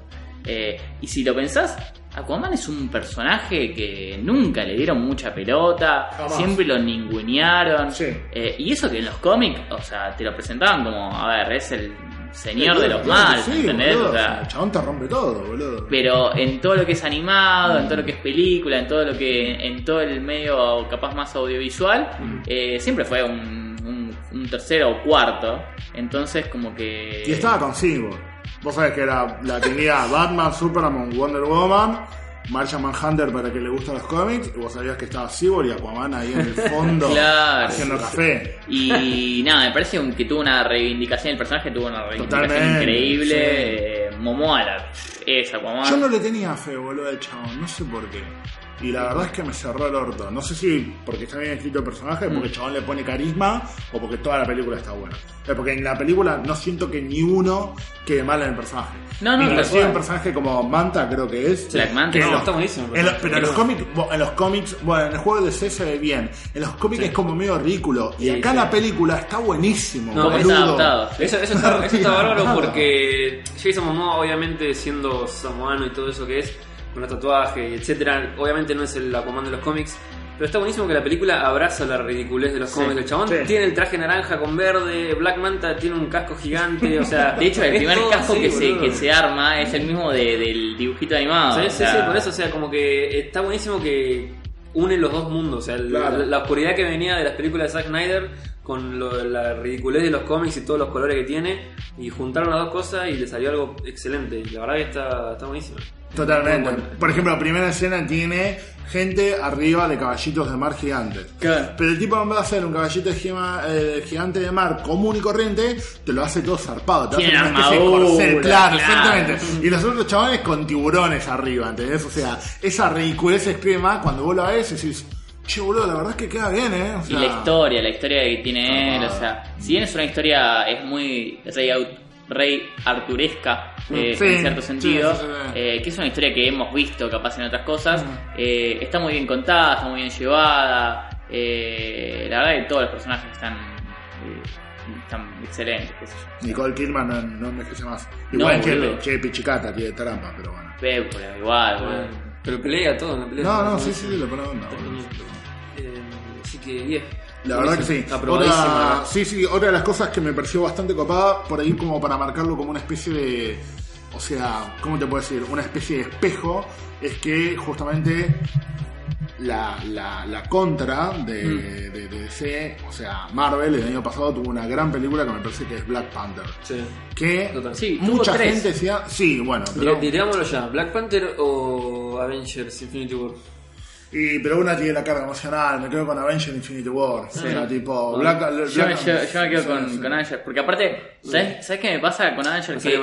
Eh, y si lo pensás, Aquaman es un personaje que nunca le dieron mucha pelota, Jamás. siempre lo ningunearon. Sí. Eh, y eso que en los cómics, o sea, te lo presentaban como, a ver, es el señor de los Claro, males, sí, ¿entendés? boludo, O sea, el chabón te rompe todo, boludo. pero en todo lo que es animado, en todo lo que es película, en todo lo que, en todo el medio capaz más audiovisual, eh, siempre fue un, un- tercero o cuarto. Entonces como que... Y estaba con Cyborg. Vos sabés que era la tenía Batman, Superman, Wonder Woman, Martian Manhunter para que le gustan los cómics, y vos sabías que estaba Cyborg y Aquaman ahí en el fondo Claro. haciendo café. Y nada, me parece que tuvo una reivindicación, el personaje tuvo una reivindicación Totalmente, increíble. sí. Eh, Momoa la- es Aquaman. Yo no le tenía fe, boludo, al chabón, no sé por qué. Y la verdad es que me cerró el orto. No sé si porque está bien escrito el personaje, Mm. porque el chabón le pone carisma, o porque toda la película está buena. Eh, Porque en la película no siento que ni uno quede mal en el personaje. No, no, Inclusive un personaje como Manta, creo que es. Black Manta, que no, los- está buenísimo, en los- pero- en los cómics, en los cómics, bueno, en el juego de C se ve bien. En los cómics es como medio ridículo. Y Sí, acá sí. en la película está buenísimo. No, ¿Cómo boludo. está adaptado? Eso, eso está, eso está bárbaro porque Jason Momoa, obviamente siendo samoano y todo eso que es, con los tatuajes etcétera, obviamente no es el Aquaman de los cómics. Pero está buenísimo que la película abraza la ridiculez de los Sí, cómics. El chabón sí. tiene el traje naranja con verde, Black Manta tiene un casco gigante, o sea... De hecho, el primer casco así, que, se, que se arma es el mismo de- del dibujito animado. Sí, o sí, sea, sí, por eso, o sea, como que está buenísimo que une los dos mundos, o sea, Claro. la, la oscuridad que venía de las películas de Zack Snyder con lo- la ridiculez de los cómics y todos los colores que tiene, y juntaron las dos cosas y le salió algo excelente, y la verdad que está, está buenísimo. Totalmente. Bueno. Por ejemplo, la primera escena tiene gente arriba de caballitos de mar gigantes. Claro. Pero el tipo en vez de hacer un caballito de gema- eh, gigante de mar común y corriente, te lo hace todo zarpado. Te hace una especie de corcel, claro, claro. exactamente. Y los otros chavales con tiburones arriba, ¿entendés? O sea, esa ridiculez extrema, cuando vos lo ves, decís, che, boludo, la verdad es que queda bien, ¿eh? O Y la historia, la historia que tiene él, Ah. o sea, si bien es una historia, es muy rey, rey arturesca eh, Sí, en cierto sí, sentido, sí, sí. eh, que es una historia que hemos visto capaz en otras cosas, Mm. eh, está muy bien contada, está muy bien llevada, eh, la verdad que todos los personajes están, eh, están excelentes, qué sé yo. Nicole Kidman no, no envejece más. No, Igual que, boludo. che, Pichicata tiene trampa, pero bueno. Pero igual, boludo. Pero pelea todo la pelea. No, no, sí, sí, le pone onda, así que 10. La verdad que sí. Otra, sí, sí, otra de las cosas que me pareció bastante copada, por ahí como para marcarlo como una especie de, o sea, ¿cómo te puedo decir? Una especie de espejo, es que justamente la, la, la contra de, Mm. de, de DC, o sea, Marvel, el año pasado tuvo una gran película que me parece que es Black Panther. Sí. Que. Sí, mucha gente decía, sí, bueno, pero, Digámoslo ya, Black Panther o Avengers Infinity War. Y, pero una tiene la carga emocional, me quedo con Avengers Infinity War, o sea, tipo, Black, Yo, me- Black- yo- yo me quedo sí, con, sí. con Avengers, porque aparte, ¿sabes, ¿sabes qué me pasa con Avengers? Que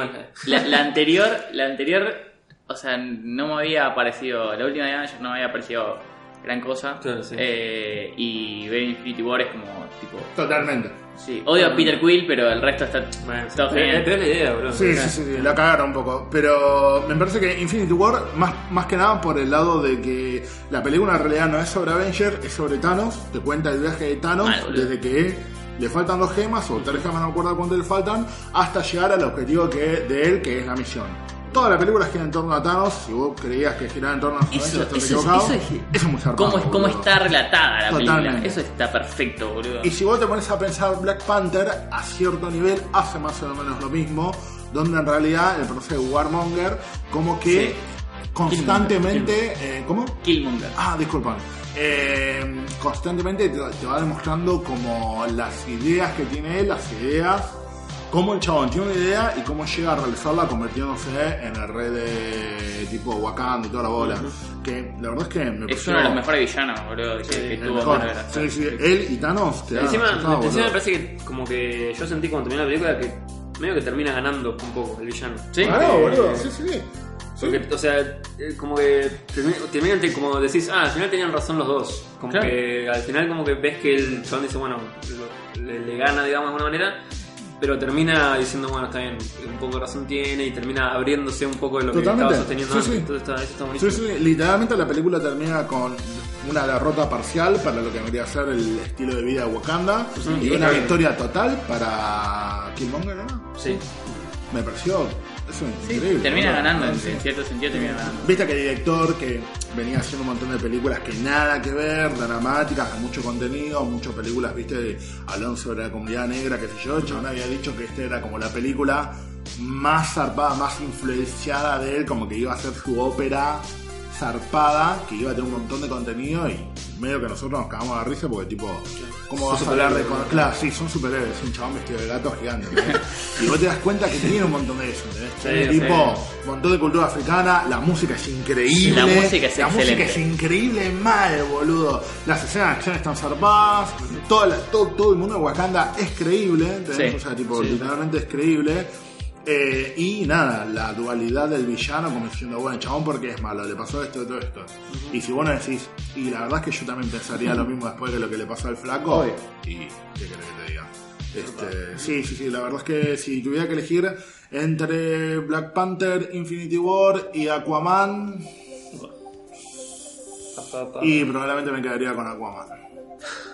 la, la anterior, la anterior, o sea, no me había parecido, la última de Avengers no me había parecido gran cosa. Claro, sí. Eh, y ver Infinity War es como, tipo, Totalmente. Sí, odio a Peter Quill, pero el resto está Bueno, todo pero, genial. pero es la idea, bro. Sí, sí, sí, la cagaron un poco. Pero me parece que Infinity War, más, más que nada por el lado de que la película en realidad no es sobre Avengers, es sobre Thanos. Te cuenta el viaje de Thanos Mal, desde que le faltan dos gemas, o tres gemas, no me acuerdo cuánto le faltan, hasta llegar al objetivo que, de él, que es la misión. Toda la película gira en torno a Thanos. Si vos creías que giraba en torno a los Eso, eso, es- equivocado. eso es, Eso es muy zarpado, cómo, es- cómo está relatada la película. Eso está perfecto, boludo. Y si vos te pones a pensar, Black Panther a cierto nivel hace más o menos lo mismo, donde en realidad el proceso de Warmonger como que Sí. constantemente... eh, ¿Cómo? Killmonger. Ah, disculpan. Eh, constantemente te, te va demostrando como las ideas que tiene él, las ideas cómo el chabón tiene una idea y cómo llega a realizarla convirtiéndose en el rey de tipo Wakanda y toda la bola. Que la verdad es que me Es pareció uno de los mejores villanos, boludo, que, que el tuvo mejor. Sí, sí, él y Thanos te dan- Encima, encima me parece que como que yo sentí cuando terminó la película que medio que termina ganando un poco el villano. Sí. Claro, boludo, sí, sí. Porque, o sea, eh, como que termi- terminan te- como decís, ah, al final tenían razón los dos. Como Claro. que al final como que ves que el chabón dice, bueno, lo- le, le gana, digamos, de alguna manera, pero termina diciendo, bueno, está bien, un poco de razón tiene y termina abriéndose un poco de lo que estaba sosteniendo Sí, antes. sí. Entonces está, eso está Sí, buenísimo. sí, literalmente la película termina con una derrota parcial para lo que debería ser el estilo de vida de Wakanda y una victoria total para Killmonger, ¿no? Sí. Me pareció eso es Sí, increíble. termina ganando, en, Sí. en cierto sentido termina ganando. Viste que el director que venía haciendo un montón de películas que nada que ver, dramáticas, con mucho contenido, muchas películas, viste, hablando sobre la comunidad negra, qué sé yo, chabón había dicho que esta era como la película más zarpada, más influenciada de él, como que iba a ser su ópera zarpada, que iba a tener un montón de contenido y medio que nosotros nos cagamos la risa porque tipo, ¿cómo vas a hablar de... con- Claro, sí, son superhéroes, un chabón vestido de gato gigante. y vos te das cuenta que tiene un montón de eso, tipo, un montón de cultura africana, la música es increíble. La música es La música es increíble mal, boludo. Las escenas de acción están zarpadas, toda la- todo, todo el mundo de Wakanda es creíble. O sea, tipo, literalmente es creíble. Eh, y nada, la dualidad del villano como diciendo, bueno, chabón, porque es malo? Le pasó esto, todo esto. Y si vos no decís, y la verdad es que yo también pensaría lo mismo después de lo que le pasó al flaco. Y, ¿qué querés que te diga? Este, sí, sí, sí, la verdad es que si tuviera que elegir entre Black Panther, Infinity War y Aquaman, y probablemente me quedaría con Aquaman.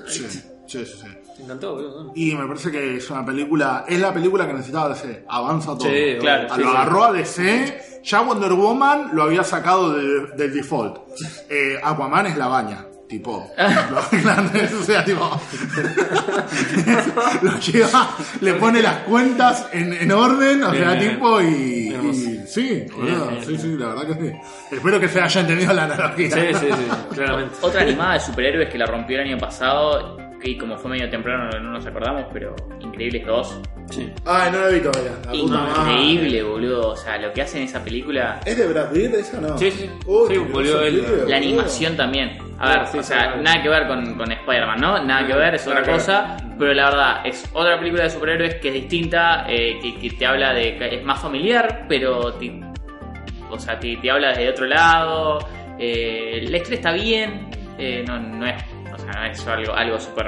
Sí, sí, sí, sí. Me encantó, boludo. Y me parece que es una película, es la película que necesitaba DC, avanza todo. Sí, Claro, A sí, lo sí. agarró a DC, ya Wonder Woman lo había sacado de- del default. Eh, Aquaman es la baña, tipo. lo- claro, o sea, tipo. lo lleva, le pone las cuentas en, en orden, o Bien, sea, bien. tipo, y. Sí, boludo, bien, sí, bien. sí, la verdad que sí. Espero que se haya entendido la analogía. Sí, sí, sí, claramente. Otra animada de superhéroes que la rompió el año pasado, que como fue medio temprano no nos acordamos, pero Increíbles 2. Sí. Ay, no la vi todavía. la puta madre. Increíble, boludo. O sea, lo que hacen en esa película. ¿Es de Brad Pitt esa no? Sí, sí. Uy, Sí, pibe, La boludo. animación también. A ver, Sí, o sea, claro. nada que ver con, con Spider-Man, ¿no? Nada que ver, es otra cosa. Pero la verdad, es otra película de superhéroes que es distinta, eh, que, que te habla de. que es más familiar, pero. te- o sea, te, te habla desde otro lado. eh, la historia está bien, eh, no, no es. O sea, no es algo, algo súper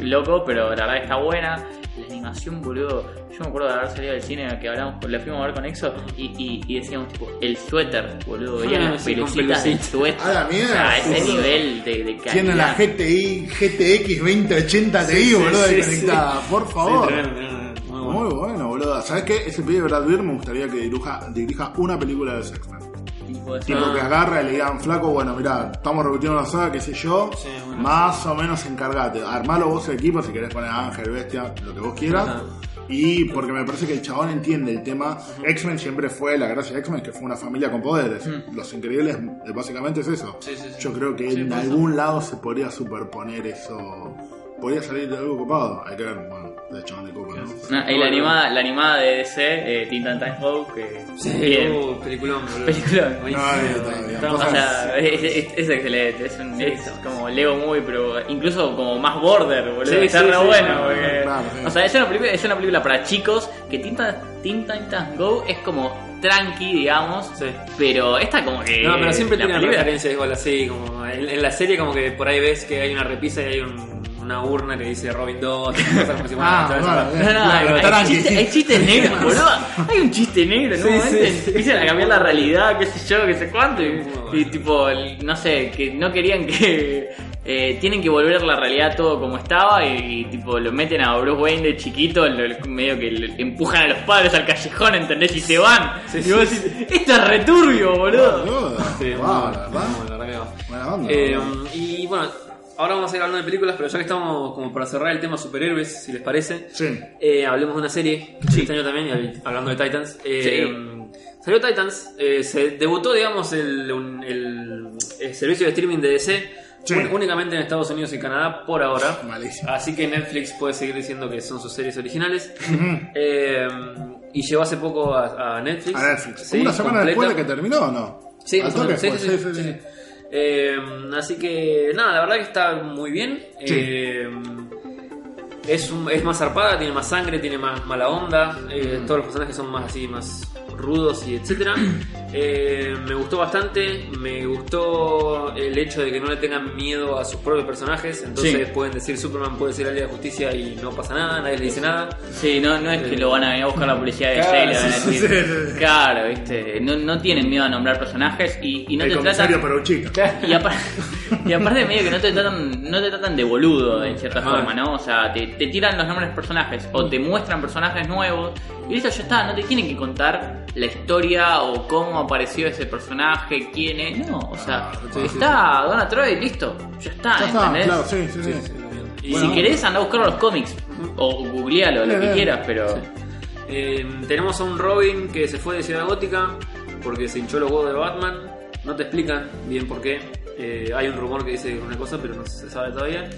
loco, pero la verdad está buena. La animación, boludo. Yo me acuerdo de haber salido del cine que hablamos, la fuimos a ver con Exo y, y, y decíamos, tipo, el suéter, boludo. Veían Ah, las sí, pelucitas del suéter. A la mierda, O sea, ese boludo. nivel de, de calidad. Tiene la GTI, GTX 2080 Ti, sí, boludo, sí, desconectada. Por Sí, favor. tremendo, tremendo. Muy bueno. Muy bueno, boludo. ¿Sabes qué? Ese pibe de Brad Pitt me gustaría que dirija, dirija una película de X-Men. Tipo, Tipo que agarra y le digan, flaco, bueno, mirá, estamos repitiendo la saga, qué sé yo. Sí, bueno. más o menos encargate. Armalo vos el equipo si querés poner a Ángel, Bestia, lo que vos quieras. Ajá. Y porque me parece que el chabón entiende el tema. X-Men siempre fue, la gracia de X-Men, que fue una familia con poderes. Los increíbles, básicamente es eso. Sí, sí, sí. Yo creo que en eso. algún lado se podría superponer eso. Podría salir de algo copado. Hay que ver, bueno, de chabón de copa, ¿no? No, y la animada, la animada de DC, eh, Teen Titans Go, que Sí, bien. uh, peliculón, boludo. Peliculón. Buenísimo, No, O sea, es, es- es excelente, es, un, Sí, es como Lego Movie, pero incluso como más border, boludo. Sí, está sí, re sí, bueno, sí, porque- claro, sí. O sea, es una, película, es una película para chicos que Teen, Teen Titans Go es como tranqui, digamos, Sí. pero esta como que... No, pero siempre la tienen película- referencias igual así, como en, en la serie como que por ahí ves que hay una repisa y hay un- una urna que dice Robin 2, cosas como si, bueno, Ah, ¿sabes? bueno, No, no, Claro, hay, tranqui, chiste- sí. hay chistes negros, boludo. Hay un chiste negro, Sí, sí. empiezan a cambiar la realidad, qué sé yo, qué sé cuánto. Y, tipo, no sé, que no querían que. eh, tienen que volver la realidad todo como estaba y, y, tipo lo meten a Bruce Wayne de chiquito, lo- medio que le empujan a los padres al callejón, ¿entendés? Y se van. Sí, y vos decís, esto es returbio. Sí, Wow, bueno, bueno. Eh, boludo. y bueno, ahora vamos a ir hablando de películas, pero ya que estamos como para cerrar el tema superhéroes, si les parece, Sí. eh, hablemos de una serie este año también, hablando de Titans. Eh, Salió Titans, eh, se debutó, digamos, el, un- el- el servicio de streaming de DC. Un- únicamente en Estados Unidos y Canadá por ahora. Malísimo. Así que Netflix puede seguir diciendo que son sus series originales. Eh, y llegó hace poco a, a Netflix. A Netflix. Sí, ¿Una semana completa. después de que terminó o no? Sí, sí, sí. Eh, así que nada, la verdad que está muy bien. Sí. Eh, es, un- es más zarpada, tiene más sangre, tiene más mala onda. eh, Todos los personajes son más así, más rudos y etcétera. Eh, me gustó bastante. Me gustó el hecho de que no le tengan miedo a sus propios personajes. Entonces Sí. pueden decir Superman puede ser la Liga de Justicia y no pasa nada, nadie le dice nada. Sí, no, no es que lo van a venir a buscar la policía de Claro, y le van a sí, decir. sí, sí, sí. Claro, viste. No, no tienen miedo a nombrar personajes y, y no el te comisario tratan. Peruchita. Y, apar- y aparte medio que no te tratan, no te tratan de boludo en cierta Ah. forma, ¿no? O sea, te, te tiran los nombres de personajes o te muestran personajes nuevos y listo, ya está, no te tienen que contar la historia o cómo apareció ese personaje, quién es, no, o sea, Ah, sí, sí, está Donna Troy, listo, ya está, Ya está, ¿entendés? claro, sí, sí, sí. Y Si querés anda a buscar los cómics o googlealo, lo que bien. quieras, pero... Eh, tenemos a un Robin que se fue de Ciudad Gótica porque se hinchó los huevos de Batman. No te explican bien por qué. Eh, hay un rumor que dice una cosa, pero no se sabe todavía.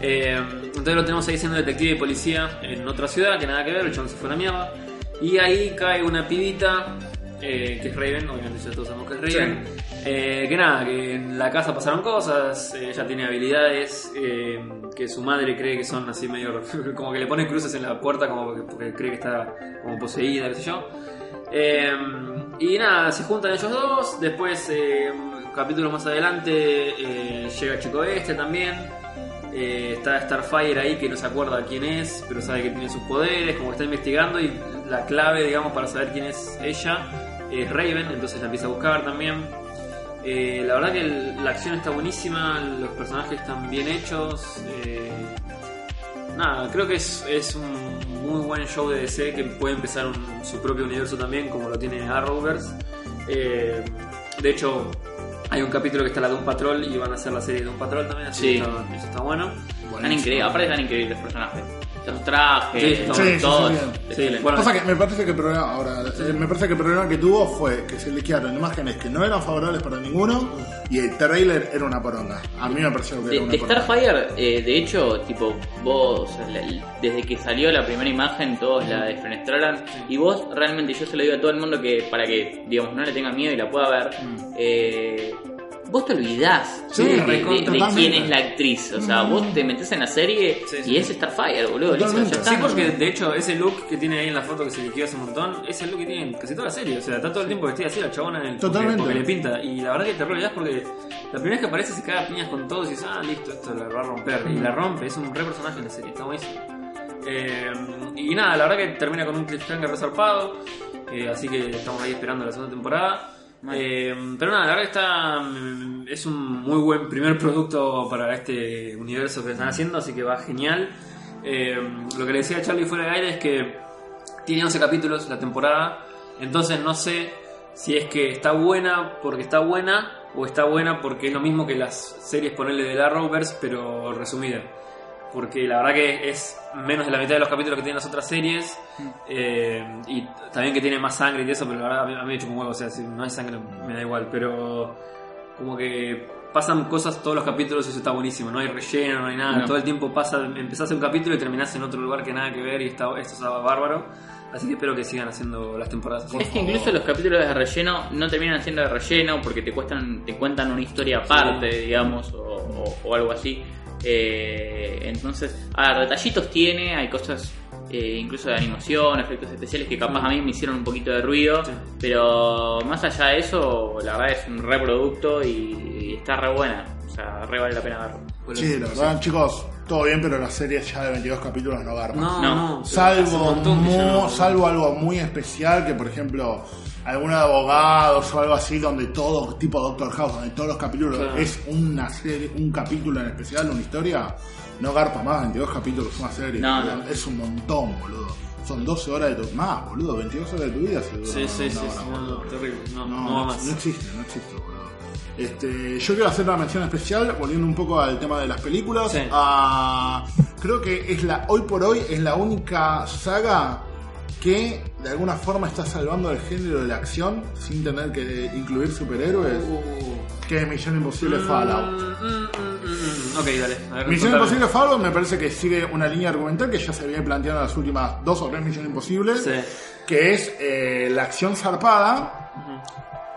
Eh, entonces lo tenemos ahí siendo detective y policía en otra ciudad, que nada que ver, el chabón se fue a la mierda. Y ahí cae una pibita, eh, que es Raven, obviamente ya todos sabemos que es Raven. Eh, que nada, que en la casa pasaron cosas, eh, ella tiene habilidades eh, que su madre cree que son así medio. como que le pone cruces en la puerta como que, porque cree que está como poseída, qué sé yo. Eh, y nada, se juntan ellos dos. Después, capítulos más adelante, llega Chico Este también. Eh, está Starfire ahí que no se acuerda quién es, pero sabe que tiene sus poderes, como está investigando y la clave, digamos, para saber quién es ella es Raven, entonces la empieza a buscar también. Eh, la verdad que la acción está buenísima, los personajes están bien hechos. eh, nada, creo que es, es un muy buen show de DC que puede empezar su propio universo también, como lo tiene Arrowverse. De hecho, hay un capítulo que está la de un patrol y van a hacer la serie de un patrol también, así Sí. que está- eso está bueno. Están increíbles, aparte están increíbles los personajes. Los trajes, Sí, todo, sí, sí, todo, sí, bien. excelente. Sí, bueno, Pasa que me parece que el problema, ahora, eh, me parece que el problema que tuvo fue que se liquearon imágenes que no eran favorables para ninguno y el trailer era una poronga. A mí me pareció que De, era una de poronga. Starfire, eh, de hecho, tipo, vos, desde que salió la primera imagen, todos la desfenestraron. Y vos, realmente, yo se lo digo a todo el mundo que, para que, digamos, no le tenga miedo y la pueda ver, eh, vos te olvidás Sí, de, de- de- recontra, de quién es la actriz. O sea, vos te metes en la serie Sí, sí. y es Starfire, boludo. Listo, Totalmente. ya está. Sí, porque de hecho ese look que tiene ahí en la foto que se liquidó hace un montón, es el look que tiene en casi toda la serie. O sea, está todo el tiempo vestida así la chabona en el, porque, Totalmente. porque le pinta. Y la verdad que te es porque la primera vez que aparece se caga piñas con todos y dices, ah, listo, esto la va a romper. Y la rompe, es un re personaje en la serie, está buenísimo. Eh, y nada, la verdad que termina con un cliffhanger resarpado. eh, así que estamos ahí esperando la segunda temporada. Eh, pero nada, la verdad que está. mm, Es un muy buen primer producto para este universo que están haciendo, así que va genial. Eh, lo que le decía a Charlie fuera de aire es que tiene 11 capítulos la temporada, entonces no sé si es que está buena porque está buena o está buena porque es lo mismo que las series ponerle de la Rovers, pero resumida. Porque la verdad que es menos de la mitad de los capítulos que tienen las otras series. eh, y también que tiene más sangre y eso, pero la verdad a mí, a mí me chupa un huevo. O sea, si no hay sangre me da igual. Pero como que pasan cosas todos los capítulos y eso está buenísimo. No hay relleno, no hay nada. No. Todo el tiempo pasa, empezás un capítulo y terminás en otro lugar que nada que ver y está, esto está bárbaro. Así que espero que sigan haciendo las temporadas así. Es que incluso los capítulos de relleno no terminan siendo de relleno porque te cuestan, te cuentan una historia aparte, digamos, o, o- o algo así. Eh, entonces, a ver, detallitos tiene, hay cosas eh, incluso de animación, efectos especiales que capaz a mí me hicieron un poquito de ruido, Sí. pero más allá de eso, la verdad es un reproducto y, y está re buena, o sea, re vale la pena verlo. Sí, la verdad, chicos, todo bien, pero las series ya de 22 capítulos no garpan. No, No. Salvo, mu- no- salvo algo muy especial, que por ejemplo, alguno de abogados o algo así, donde todo, tipo Doctor House, donde todos los capítulos Claro. es una serie, un capítulo en especial, una historia, no garpa más 22 capítulos una serie. No, boludo. no. Es un montón, boludo. Son 12 horas de tu... Más, boludo, 22 horas de tu vida. se Sí, sí, sí, hora, sí, no, terrible. No, No, no va más. no existe, no existe, boludo. Este, yo quiero hacer una mención especial, volviendo un poco al tema de las películas. Sí. Ah, creo que es la, hoy por hoy, es la única saga que de alguna forma está salvando el género de la acción sin tener que incluir superhéroes, que es Misión Imposible Fallout. Mm, mm, mm, mm. Ok, dale. A ver, Misión contame. Imposible Fallout me parece que sigue una línea argumental que ya se viene planteando en las últimas dos o tres Misiones Imposibles, Sí. que es eh, la acción zarpada,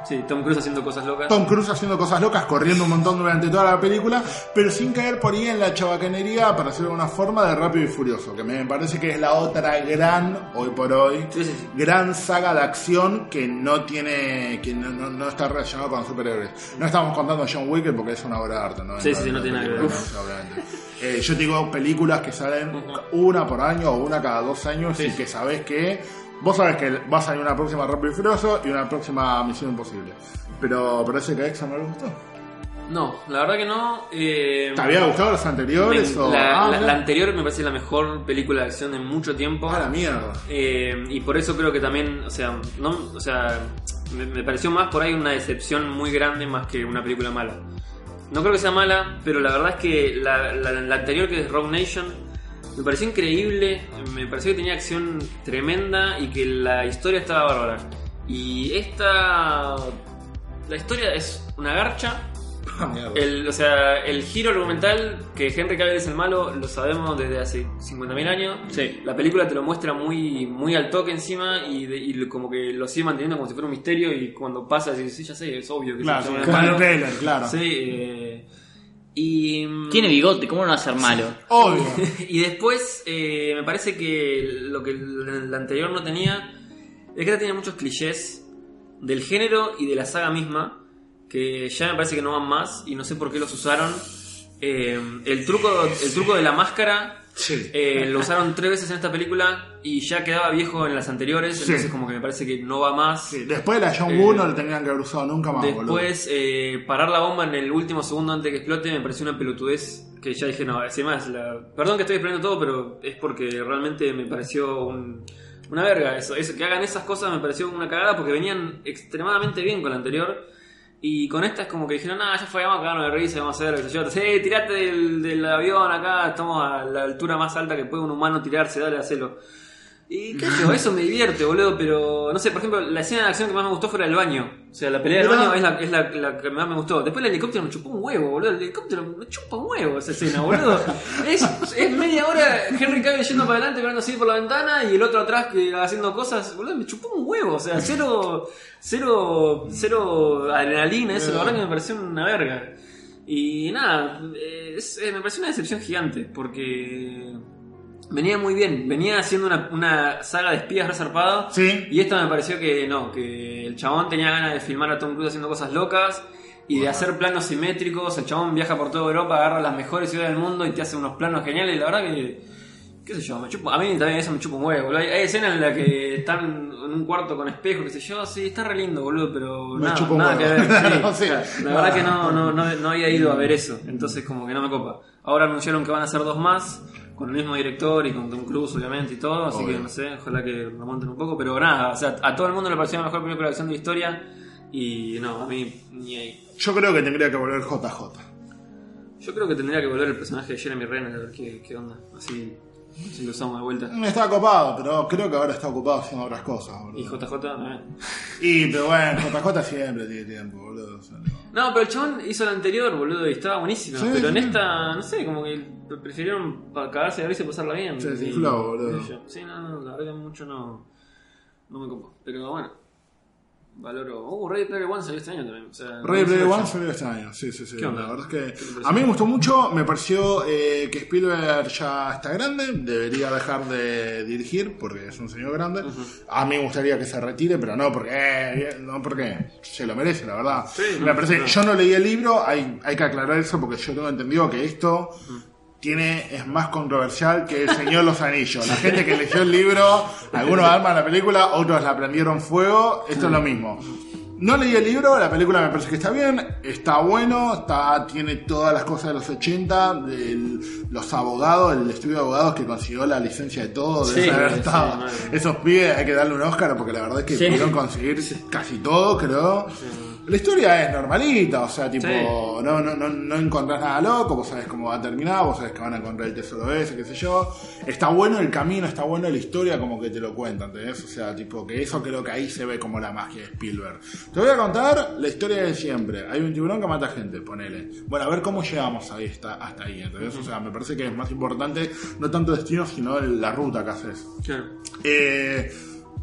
Sí, Tom Cruise haciendo cosas locas. Tom Cruise haciendo cosas locas, corriendo un montón durante toda la película, pero sin caer por ahí en la chabacanería para hacer una forma de Rápido y Furioso, que me parece que es la otra gran, hoy por hoy, Sí, sí, sí. gran saga de acción que no tiene, que no, no- no está relacionado con superhéroes. No estamos contando John Wick porque es una obra de arte, ¿no? Sí, sí, sí, no tiene nada que ver. Eh, yo te digo películas que salen una por año o una cada dos años y que sabes que vos sabes que va a salir una próxima Rápido y Furioso y una próxima Misión Imposible. Pero parece que a Exa no le gustó. No, la verdad que no. Eh, ¿Te había gustado los anteriores? me- o... la, Ah, la- anterior me parece la mejor película de acción en mucho tiempo. Ah, la mierda. Eh, y por eso creo que también, o sea, no, o sea, me, me pareció más por ahí una decepción muy grande más que una película mala. No creo que sea mala, pero la verdad es que la anterior que es Rogue Nation me pareció increíble, me pareció que tenía acción tremenda y que la historia estaba bárbara. Y esta, la historia es una garcha, Ah, el, o sea, el giro argumental que Henry Cavill es el malo lo sabemos desde hace 50.000 años. Sí. La película te lo muestra muy, muy al toque encima y, de- y como que lo sigue manteniendo como si fuera un misterio y cuando pasa dices, sí, ya sé, es obvio que Claro, es un malo". claro. Sí, eh, y... Tiene bigote, ¿cómo no va a ser malo? Obvio. Y después, eh, me parece que lo que el, el anterior no tenía es que esta tiene muchos clichés del género y de la saga misma que ya me parece que no van más y no sé por qué los usaron. Eh, el, truco, el truco de la máscara Sí. eh, lo usaron tres veces en esta película y ya quedaba viejo en las anteriores, Sí. entonces como que me parece que no va más. Sí, Después de la John Eh, Woo no le tenían que haber usado nunca más, boludo. Después, eh, parar la bomba en el último segundo antes de que explote me pareció una pelotudez que ya dije, no, además, la... perdón que estoy explicando todo, pero es porque realmente me pareció un- una verga eso, eso. Que hagan esas cosas me pareció una cagada porque venían extremadamente bien con la anterior. Y con esta es como que dijeron, nada, ya fue, vamos a cagarnos de risa, vamos a hacer, yo. Tirate del, del avión acá, estamos a la altura más alta que puede un humano tirarse, dale, hacelo. Y qué sé yo, eso me divierte, boludo, pero no sé, por ejemplo, la escena de acción que más me gustó fue la del baño. O sea, la pelea del baño es, la, es la, la que más me gustó. Después el helicóptero me chupó un huevo, boludo. El helicóptero me chupa un huevo esa escena, boludo. Es, es media hora Henry Cavill yendo para adelante, mirando así por la ventana y el otro atrás que haciendo cosas, boludo, me chupó un huevo. O sea, cero, cero, cero adrenalina, eso la verdad que me pareció una verga. Y nada, es- eh, me pareció una decepción gigante, porque venía muy bien, venía haciendo una, una saga de espías resarpado. Sí. Y esto me pareció que no, que el chabón tenía ganas de filmar a Tom Cruise haciendo cosas locas y de hacer planos simétricos. El chabón viaja por toda Europa, agarra las mejores ciudades del mundo y te hace unos planos geniales. La verdad que, qué sé yo, me chupo- a mí también eso me chupa un huevo. boludo. Hay, hay escenas en las que están en un cuarto con espejo, qué sé yo, sí, está re lindo, boludo, pero Me nada, chupa un nada que ver. sí. Claro, sí. Claro, La verdad que no, no, no, no había ido a ver eso, entonces como que no me copa. Ahora anunciaron que van a hacer dos más, con el mismo director y con Tom Cruise obviamente y todo, así Obvio. que no sé, ojalá que remonten un poco, pero nada, o sea, a todo el mundo le pareció la mejor película de acción de la historia y no, a mí ni ahí. Yo creo que tendría que volver JJ. Yo creo que tendría que volver el personaje de Jeremy Renner a ver qué, qué onda, así, si lo usamos de vuelta. Está ocupado, pero creo que ahora está ocupado haciendo otras cosas, boludo. Y JJ, eh. Y, pero bueno, JJ siempre tiene tiempo, boludo. o sea, no. No, pero el chabón hizo la anterior, boludo, y estaba buenísimo. Sí, pero en esta, no sé, como que prefirieron cagarse de risa y pasarla bien. Sí, sí, flow, boludo. Sí, no, no, la verdad que mucho no, no me copo. Pero bueno, valoro. Uh, Ready Player One salió este año también. O sea, Ready Player. One salió este año, sí, sí, sí. ¿Qué onda? La verdad es ¿Qué te que a mí me gustó mucho, me pareció eh, que Spielberg ya está grande, debería dejar de dirigir porque es un señor grande. A mí me gustaría que se retire, pero no porque, eh, no porque se lo merece, la verdad. Sí, me no, parece, no. yo no leí el libro, hay, hay que aclarar eso porque yo tengo entendido que esto tiene es más controversial que El Señor de los Anillos. La gente que leyó el libro, algunos arman la película, otros la prendieron fuego, esto es lo mismo. No leí el libro, la película me parece que está bien, está bueno, está, tiene todas las cosas de los 80, de los abogados, el estudio de abogados que consiguió la licencia de todo, de Sí, estado-. Esos pibes hay que darle un Oscar porque la verdad es que Sí. pudieron conseguir casi todo, creo. La historia es normalita, o sea, tipo, Sí. no, no, no, no encontrás nada loco, vos sabés cómo va a terminar, vos sabés que van a encontrar el tesoro ese, qué sé yo. Está bueno el camino, está bueno la historia como que te lo cuentan, ¿entendés? O sea, tipo, que eso creo que ahí se ve como la magia de Spielberg. Te voy a contar la historia de siempre. Hay un tiburón que mata gente, ponele. Bueno, a ver cómo llegamos ahí, hasta, hasta ahí, ¿entendés? O sea, me parece que es más importante no tanto el destino, sino la ruta que haces. Claro. Eh,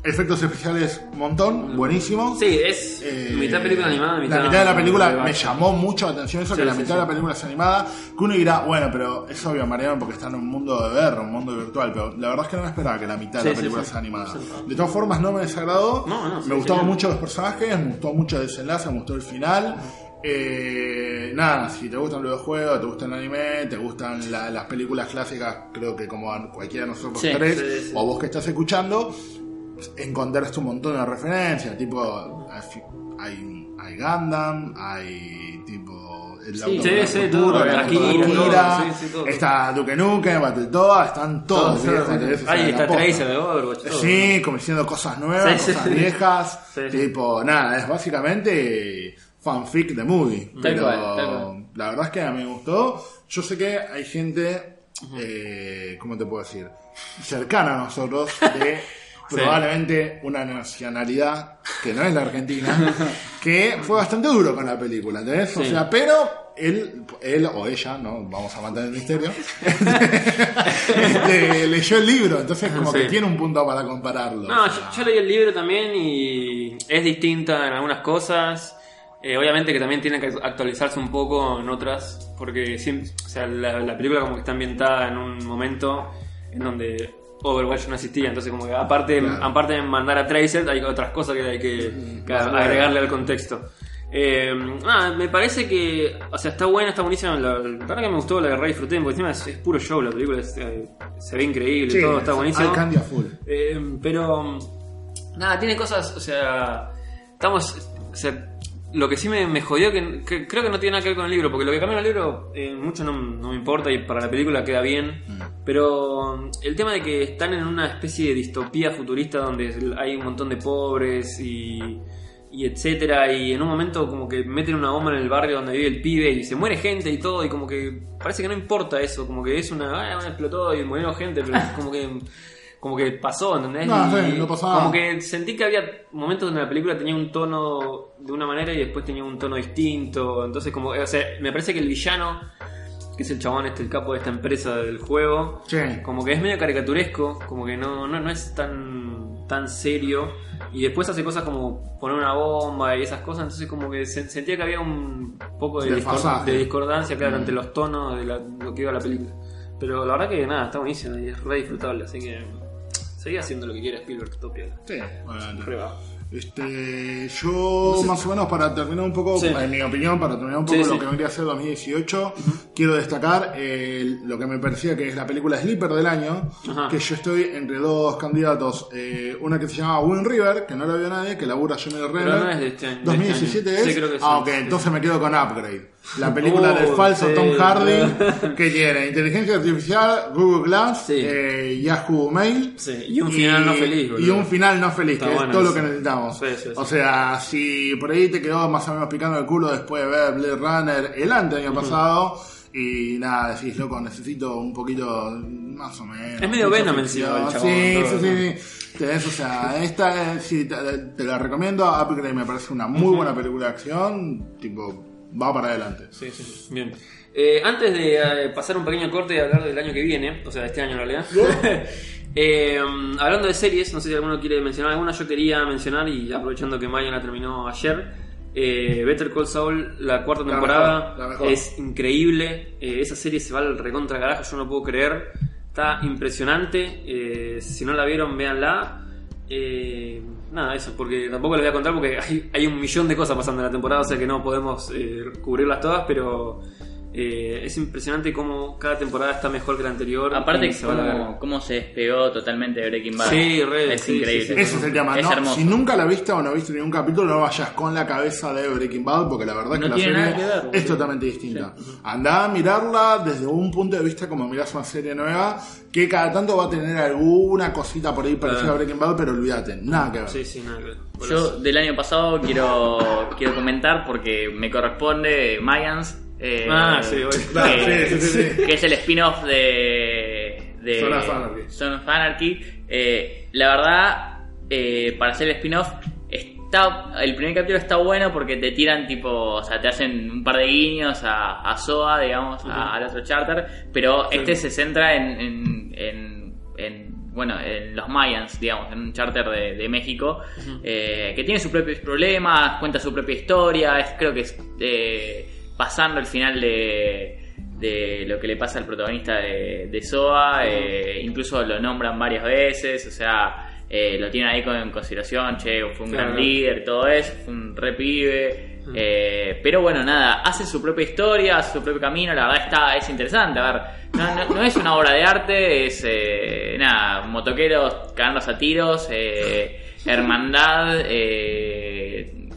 efectos especiales, montón, buenísimo. Sí, es Eh, mitad película animada, mitad. La mitad de la película me llamó mucho la atención eso, Sí, que la sí, mitad sí. de la película es animada. Que uno dirá, bueno, pero es obvio, Mariano, porque está en un mundo de ver, un mundo virtual. Pero la verdad es que no me esperaba que la mitad de la película sea animada. De todas formas, no me desagradó. No, no, sí, me genial. mucho los personajes, me gustó mucho el desenlace, me gustó el final. Eh, nada, si te gustan los videojuegos, te gusta el anime, te gustan la- las películas clásicas, creo que como a cualquiera de nosotros Sí, tres, sí, sí. o vos que estás escuchando, encontraste un montón de referencias, tipo hay, hay Gundam, hay tipo el Sí, sí, sí, todo, está Duke Nukem, Battletoads, están todos, Ahí está. Tracer de Overwatch. Sí, como diciendo cosas nuevas, cosas viejas, tipo, nada, es básicamente fanfic de movie. Pero la verdad es que a mí me gustó. Yo sé que hay gente, eh, ¿cómo te puedo decir? Cercana a nosotros, de probablemente una nacionalidad que no es la Argentina, que fue bastante duro con la película, ¿entendés? O sea, pero él, él o ella, no vamos a mantener el misterio, este, leyó el libro, entonces como que tiene un punto para compararlo. No, O yo, leí el libro también y es distinta en algunas cosas. Eh, obviamente que también tiene que actualizarse un poco en otras, porque siempre, o sea, la, la película como que está ambientada en un momento en donde Overwatch no existía, entonces como que aparte, Claro. aparte de mandar a Tracer hay otras cosas que hay que, que agregarle al contexto. Eh, nada, me parece que, o sea, está buena, está buenísima. La, la verdad que me gustó, la re disfruté, porque encima es, es puro show, la película es, eh, se ve increíble, sí, todo está buenísimo. Full. Eh, pero nada, tiene cosas, o sea, estamos, o sea, lo que sí me, me jodió, que, que creo que no tiene nada que ver con el libro, porque lo que cambia en el libro eh, mucho no, no me importa y para la película queda bien, pero el tema de que están en una especie de distopía futurista donde hay un montón de pobres y, y etcétera, y en un momento como que meten una bomba en el barrio donde vive el pibe y se muere gente y todo, y como que parece que no importa eso, como que es una, ah, explotó y murió gente, pero como que... Como que pasó, ¿entendés? No, Y sí, no pasaba. Como que sentí que había momentos donde la película tenía un tono de una manera y después tenía un tono distinto. Entonces, como, o sea, me parece que el villano, que es el chabón, este, el capo de esta empresa del juego, Sí. como que es medio caricaturesco, como que no, no, no es tan, tan serio. Y después hace cosas como poner una bomba y esas cosas, entonces como que se- sentía que había un poco de, discor- Desfasaje. de discordancia, claro, Mm. entre los tonos de la- lo que iba la película. Pero la verdad que nada, está buenísimo y es re disfrutable, así que seguí haciendo lo que quiera Spielberg, Topia. Sí, obviamente. Este, yo más o menos para terminar un poco, Sí. en mi opinión, para terminar un poco Sí, lo sí. que vendría a ser 2018, quiero destacar eh, lo que me parecía que es la película Sleeper del año, Ajá. que yo estoy entre dos candidatos, eh, una que se llama Wind River, que no la vio nadie, que labura Jeremy Renner. no es de este año, de 2017 este año. es. Ah, ok, entonces me quedo con Upgrade. La película Oh, del falso. Tom Hardy, que tiene inteligencia artificial, Google Glass, eh, Yahoo Mail. Y un final no feliz, boludo. Y un final no feliz, Está que es todo lo que necesitamos. Sí, sí, sí. O sea, si por ahí te quedó más o menos picando el culo después de ver Blade Runner el ante año pasado, y nada, decís, loco, necesito un poquito más o menos. Es medio Venom encima, el chabón, Sí, todo, sí, sí, sí. Tenés, o sea, esta, sí, te, te la recomiendo. Upgrade me parece una muy buena película de acción. Tipo, va para adelante. Sí, sí, sí. Bien. Eh, antes de eh, pasar un pequeño corte y hablar del año que viene, o sea, de este año en realidad. eh, hablando de series, no sé si alguno quiere mencionar alguna, yo quería mencionar, y aprovechando que Maya la terminó ayer, eh, Better Call Saul, la cuarta La temporada, mejor, la mejor. es increíble. eh, esa serie se va al recontra carajo, yo no puedo creer. Está impresionante. eh, si no la vieron, véanla. Eh, nada, eso, porque tampoco les voy a contar porque hay, hay un millón de cosas pasando en la temporada, o sea que no podemos cubrirlas todas, pero Eh, es impresionante cómo cada temporada está mejor que la anterior. Aparte, se cómo, cómo se despegó totalmente de Breaking Bad. Sí, re, es sí, increíble. sí, sí. Ese es el tema, Es ¿no? hermoso. Si nunca la viste o no viste ningún capítulo, no vayas con la cabeza de Breaking Bad, porque la verdad es No que la serie nada que ver, es sí. totalmente distinta. Andá a mirarla desde un punto de vista como mirás una serie nueva, que cada tanto va a tener alguna cosita por ahí parecida a Breaking Bad, pero olvídate, nada que ver. Sí, sí, nada que ver. Por Yo eso. del año pasado quiero, quiero comentar porque me corresponde Mayans. Eh, Ah, sí. Claro, que, sí, sí, que es el spin-off de, de Son of Anarchy. Son of Anarchy. Eh, la verdad, eh, para hacer el spin-off, está, el primer capítulo está bueno porque te tiran tipo, o sea, te hacen un par de guiños a, a SOA, digamos, a- al otro charter, pero este se centra en, en, en- en, bueno, en los Mayans, digamos, en un charter de, de México, eh, que tiene sus propios problemas, cuenta su propia historia, es, creo que es eh, pasando el final de, de lo que le pasa al protagonista de, de SOA, eh, incluso lo nombran varias veces, o sea, eh, lo tienen ahí con, en consideración, che, fue un Claro. gran líder, todo eso, fue un re pibe, eh, pero bueno, nada, hace su propia historia, hace su propio camino, la verdad está, es interesante, a ver, no, no- no es una obra de arte, es eh, nada, motoqueros cagándose a tiros, hermandad,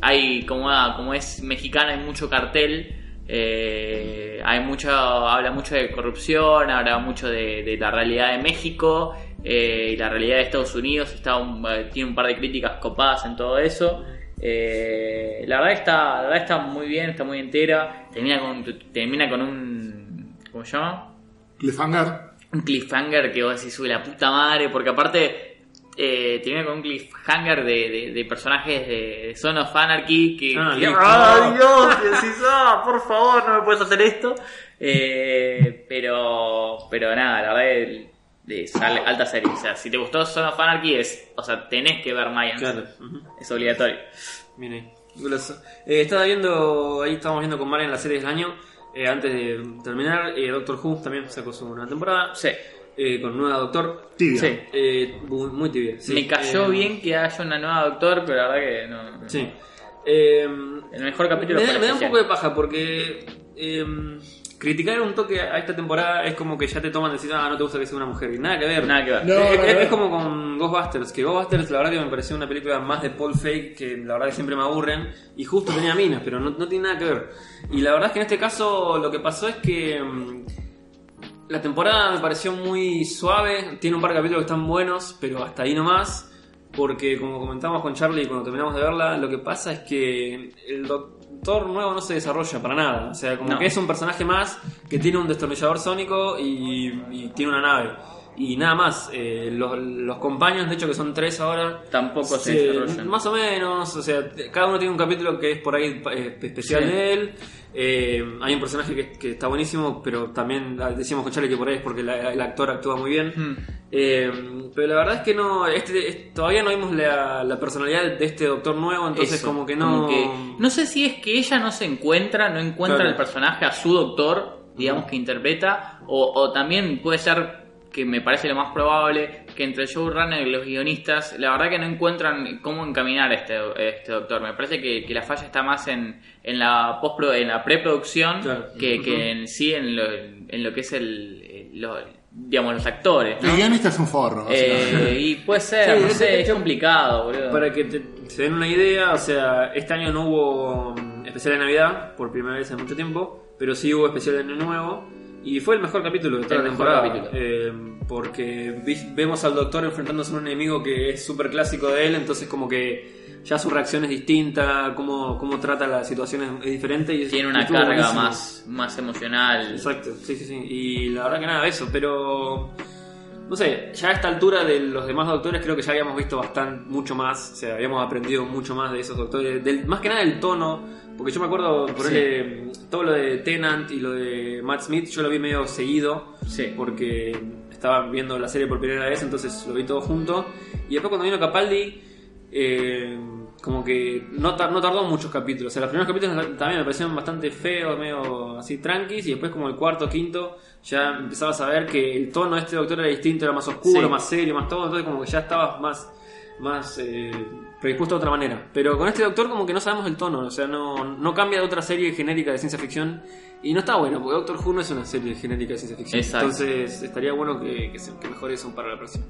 hay como, como es mexicano, hay mucho cartel, eh, hay mucho, habla mucho de corrupción, habla mucho de, de la realidad de México eh, y la realidad de Estados Unidos. Está un- eh, tiene un par de críticas copadas en todo eso. Eh, la verdad está, la verdad está muy bien, está muy entera. Termina con, termina con un, ¿cómo se llama? Cliffhanger. Un cliffhanger que vos decís, uy, la puta madre, porque aparte eh, termina con un cliffhanger de, de, de personajes de, Son of Anarchy que... Ah, que- listo. ¡Ay, Dios! Decís, ah, por favor, no me puedes hacer esto. Eh, pero, pero nada, la verdad es, es al- alta serie. O sea, si te gustó Son of Anarchy, es, o sea, tenés que ver Mayans. Claro. Es obligatorio. Goloso. Eh, estaba viendo, ahí estábamos viendo con Marian la serie del año. eh, antes de terminar, eh, Doctor Who también sacó su una temporada. Sí, eh, con nueva Doctor. Tibia. sí. eh, muy, muy tibia. sí. Me cayó Eh, bien que haya una nueva Doctor, pero la verdad que no. Sí. Eh, El mejor capítulo me, da, me da un poco de paja porque eh, criticar un toque a esta temporada es como que ya te toman decir, ah, no te gusta que sea una mujer. Y nada que ver. Nada que ver. No, es, nada que es- ver. es como con Ghostbusters, que Ghostbusters la verdad que me pareció una película más de Paul Fake, que la verdad que siempre me aburren, y justo tenía minas, pero no, no tiene nada que ver. Y la verdad es que en este caso lo que pasó es que mm, la temporada me pareció muy suave, tiene un par de capítulos que están buenos, pero hasta ahí nomás, porque como comentamos con Charlie cuando terminamos de verla, lo que pasa es que el doctor nuevo no se desarrolla para nada, o sea, como No. que es un personaje más que tiene un destornillador sónico y, y tiene una nave. Y nada más, eh, los, los compañeros, de hecho que son tres ahora, Tampoco se desarrollan. Más o menos, o sea, cada uno tiene un capítulo que es por ahí eh, especial Sí. de él. Eh, hay un personaje que, que está buenísimo, pero también decíamos con Charlie que por ahí es porque la- el actor actúa muy bien. Hmm. Eh, pero la verdad es que no, este, es- todavía no vimos la, la personalidad de este doctor nuevo, entonces Eso, como que no... como que- no sé si es que ella no se encuentra, no encuentra Claro. el personaje a su doctor, digamos que interpreta, o, o también puede ser que me parece lo más probable que entre el showrunner y los guionistas, la verdad que no encuentran cómo encaminar este, este doctor. Me parece que, que la falla está más en, en la postpro, en la preproducción Claro. que, que en sí en lo, en lo que es el, lo- digamos los actores. ¿no? El guionista es un forro. Eh, y puede ser, Sí, no es- sé, es- es complicado, boludo. Para que te- se den una idea, o sea, este año no hubo mm, especial de Navidad por primera vez en mucho tiempo, pero sí hubo especial de Año Nuevo y fue el mejor capítulo de toda El la temporada. eh, porque vi- vemos al doctor enfrentándose a un enemigo que es súper clásico de él, entonces como que ya su reacción es distinta, cómo, cómo trata las situaciones es diferente. Y Tiene una carga buenísimo. más, más emocional. Exacto, sí, sí, sí. Y la verdad que nada de eso, pero. No sé, ya a esta altura de los demás doctores creo que ya habíamos visto bastante, mucho más, o sea, habíamos aprendido mucho más de esos doctores, del, más que nada el tono, porque yo me acuerdo por Sí. todo lo de Tennant y lo de Matt Smith, yo lo vi medio seguido, Sí. porque estaba viendo la serie por primera vez, entonces lo vi todo junto, y después cuando vino Capaldi, eh, como que no, tar- no tardó muchos capítulos. O sea, los primeros capítulos también me parecieron bastante feos, medio así tranquis, y después como el cuarto, quinto, ya empezabas a ver que el tono de este doctor era distinto, era más oscuro, Sí. más serio, más todo, entonces como que ya estabas más, más eh, predispuesto de otra manera. Pero con este doctor como que no sabemos el tono, o sea, no, no cambia de otra serie genérica de ciencia ficción. Y no está bueno, porque Doctor Who no es una serie genérica de ciencia ficción. Exacto. Entonces estaría bueno que, que, se- que mejore eso para la próxima.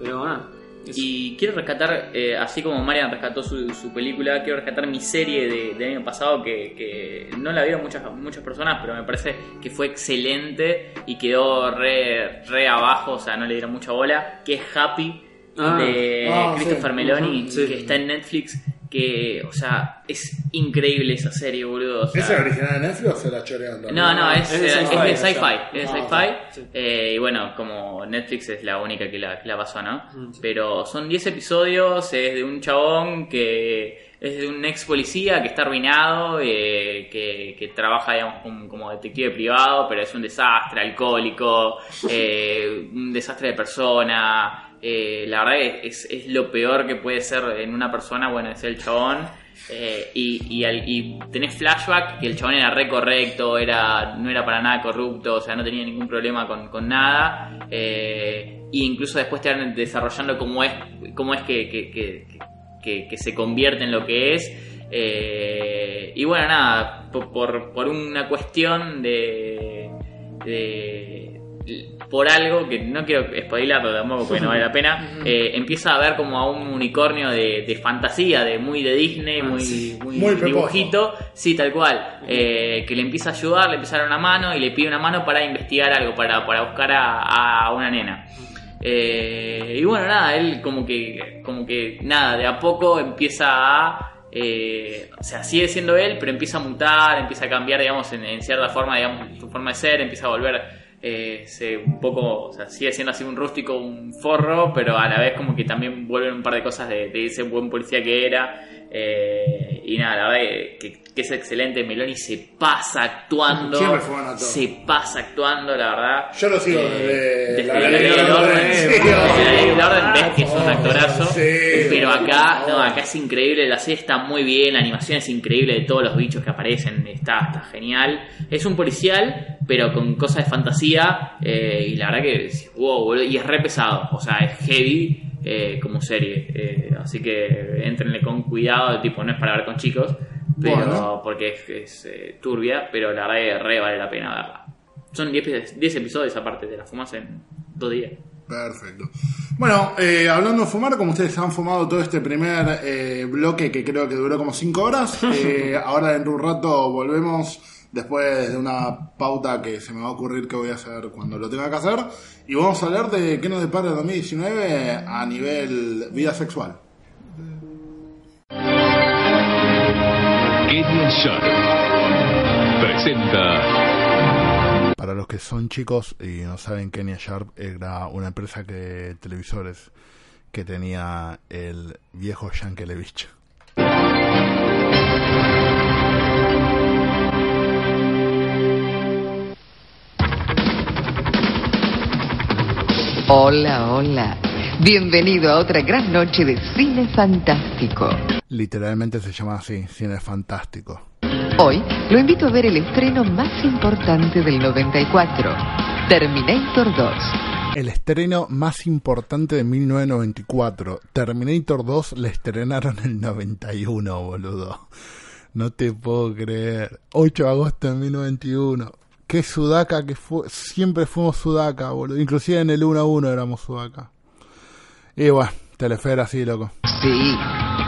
Pero nada. eso. Y quiero rescatar, eh, así como Marian rescató su, su película, quiero rescatar mi serie de, del año pasado que, que no la vieron muchas, muchas personas, pero me parece que fue excelente y quedó re, re abajo, o sea, no le dieron mucha bola, que es Happy Ah. de Ah, Christopher sí. Meloni, sí. que está en Netflix, que, o sea, es increíble esa serie, boludo. o sea, ¿Es el original de Netflix o se la choreando? no, no, es, Es de es sci-fi. Es de Ah, sci-fi. Eh, y bueno, como Netflix es la única que la, que la pasó, ¿no? Mm, sí. Pero son 10 episodios, es de un chabón que es de un ex policía que está arruinado, eh, que, que trabaja, digamos, como, como detective privado, pero es un desastre, alcohólico, eh, un desastre de persona. Eh, la verdad que es, es lo peor que puede ser en una persona, bueno, es el chabón. Eh, y, y, al- tenés flashback que el chabón era re correcto, era, no era para nada corrupto, o sea, no tenía ningún problema con, con nada. Eh, y incluso después te van desarrollando cómo es, cómo es que, que, que- se convierte en lo que es. Eh, y bueno, nada, por, por, una cuestión de- Por algo que no quiero spoilarlo tampoco porque no vale la pena, eh, empieza a ver como a un unicornio de, de fantasía, de muy de Disney, Ah, muy, sí. muy, Muy dibujito, sí, tal cual, eh, que le empieza a ayudar, le empieza a dar una mano y le pide una mano para investigar algo, para, para buscar a, a una nena. Eh, y bueno, nada, él como que, como que, nada, de a poco empieza a... eh, o sea, sigue siendo él, pero empieza a mutar, empieza a cambiar, digamos, en, en cierta forma, digamos, su forma de ser, empieza a volver eh, se- un poco, o sea, sigue siendo así un rústico, un forro, pero a la vez como que también vuelven un par de cosas de, ese buen policía que era. eh, y nada, la verdad que, que es excelente. Meloni se pasa actuando. Siempre fue todo. Se pasa actuando, la verdad. Yo lo sigo Eh, desde la ley del orden. orden. Sí, Desde la ley del orden ves que es un actorazo. Sí, pero acá, no, acá es increíble. La serie está muy bien, la animación es increíble de todos los bichos que aparecen. Está, está genial. Es un policial, pero con cosas de fantasía. eh, y la verdad que, wow, boludo, y es re pesado. O sea, es heavy. Eh, como serie, eh, así que entrenle con cuidado, tipo no es para ver con chicos, pero Bueno. porque es, es, eh, turbia, pero la verdad que re vale la pena verla. Son 10 10 episodios aparte, te la fumas en dos días. Perfecto. Bueno, eh, hablando de fumar, como ustedes han fumado todo este primer eh, bloque que creo que duró como 5 horas, eh, ahora en un rato volvemos después de una pauta que se me va a ocurrir que voy a hacer cuando lo tenga que hacer y vamos a hablar de qué nos depara el 2019 a nivel vida sexual. Kenia Sharp presenta Para los que son chicos y no saben, Kenya Sharp era una empresa que televisores que tenía el viejo Yankelevich. Hola, hola. Bienvenido a otra gran noche de cine fantástico. Literalmente se llama así, cine fantástico. Hoy lo invito a ver el estreno más importante del 94, Terminator 2. El estreno más importante de 1994. Terminator 2 la estrenaron en el 91, boludo. No te puedo creer. 8 de agosto de 1991. Qué sudaca que fue. Siempre fuimos sudaca, boludo. Inclusive en el 1 a 1 éramos sudaca. Y bueno, Telefe era así, loco. Sí,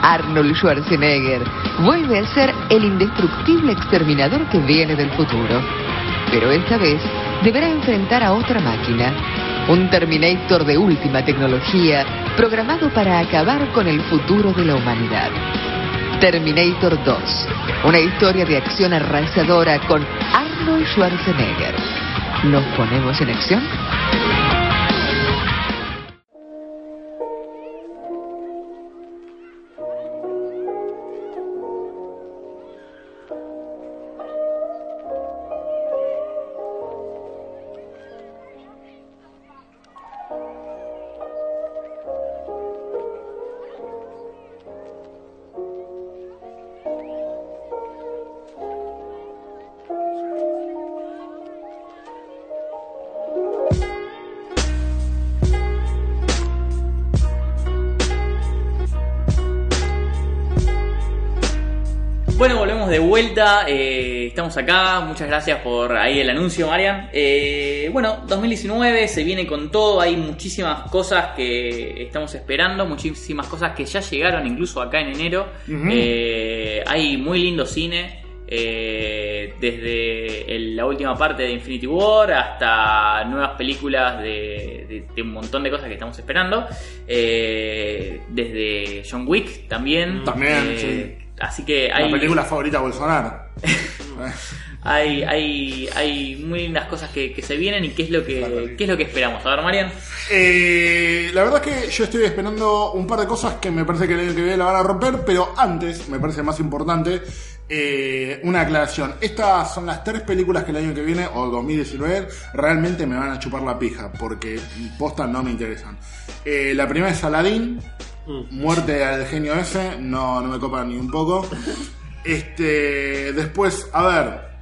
Arnold Schwarzenegger vuelve a ser el indestructible exterminador que viene del futuro. Pero esta vez deberá enfrentar a otra máquina, un Terminator de última tecnología programado para acabar con el futuro de la humanidad. Terminator 2, una historia de acción arrasadora con Arnold Schwarzenegger. ¿Nos ponemos en acción? Vuelta, eh, estamos acá, muchas gracias por ahí el anuncio, Marian. Eh, bueno, 2019 se viene con todo, hay muchísimas cosas que estamos esperando, muchísimas cosas que ya llegaron incluso acá en enero. Eh, hay muy lindo cine. eh, desde el- la última parte de Infinity War hasta nuevas películas de, de- de un montón de cosas que estamos esperando. Eh, desde John Wick también. También, Eh, Así que La hay, película favorita Bolsonaro. hay, hay, hay muy lindas cosas que, que se vienen y qué es lo que, qué es lo que esperamos. A ver, Marian. Eh, la verdad es que yo estoy esperando un par de cosas que me parece que el año que viene la van a romper, pero antes, me parece más importante, eh, una aclaración. Estas son las tres películas que el año que viene, o 2019, realmente me van a chupar la pija, porque posta no me interesan. Eh, la primera es Aladdin, muerte al genio ese, no, no me copa ni un poco. Este, después, a ver.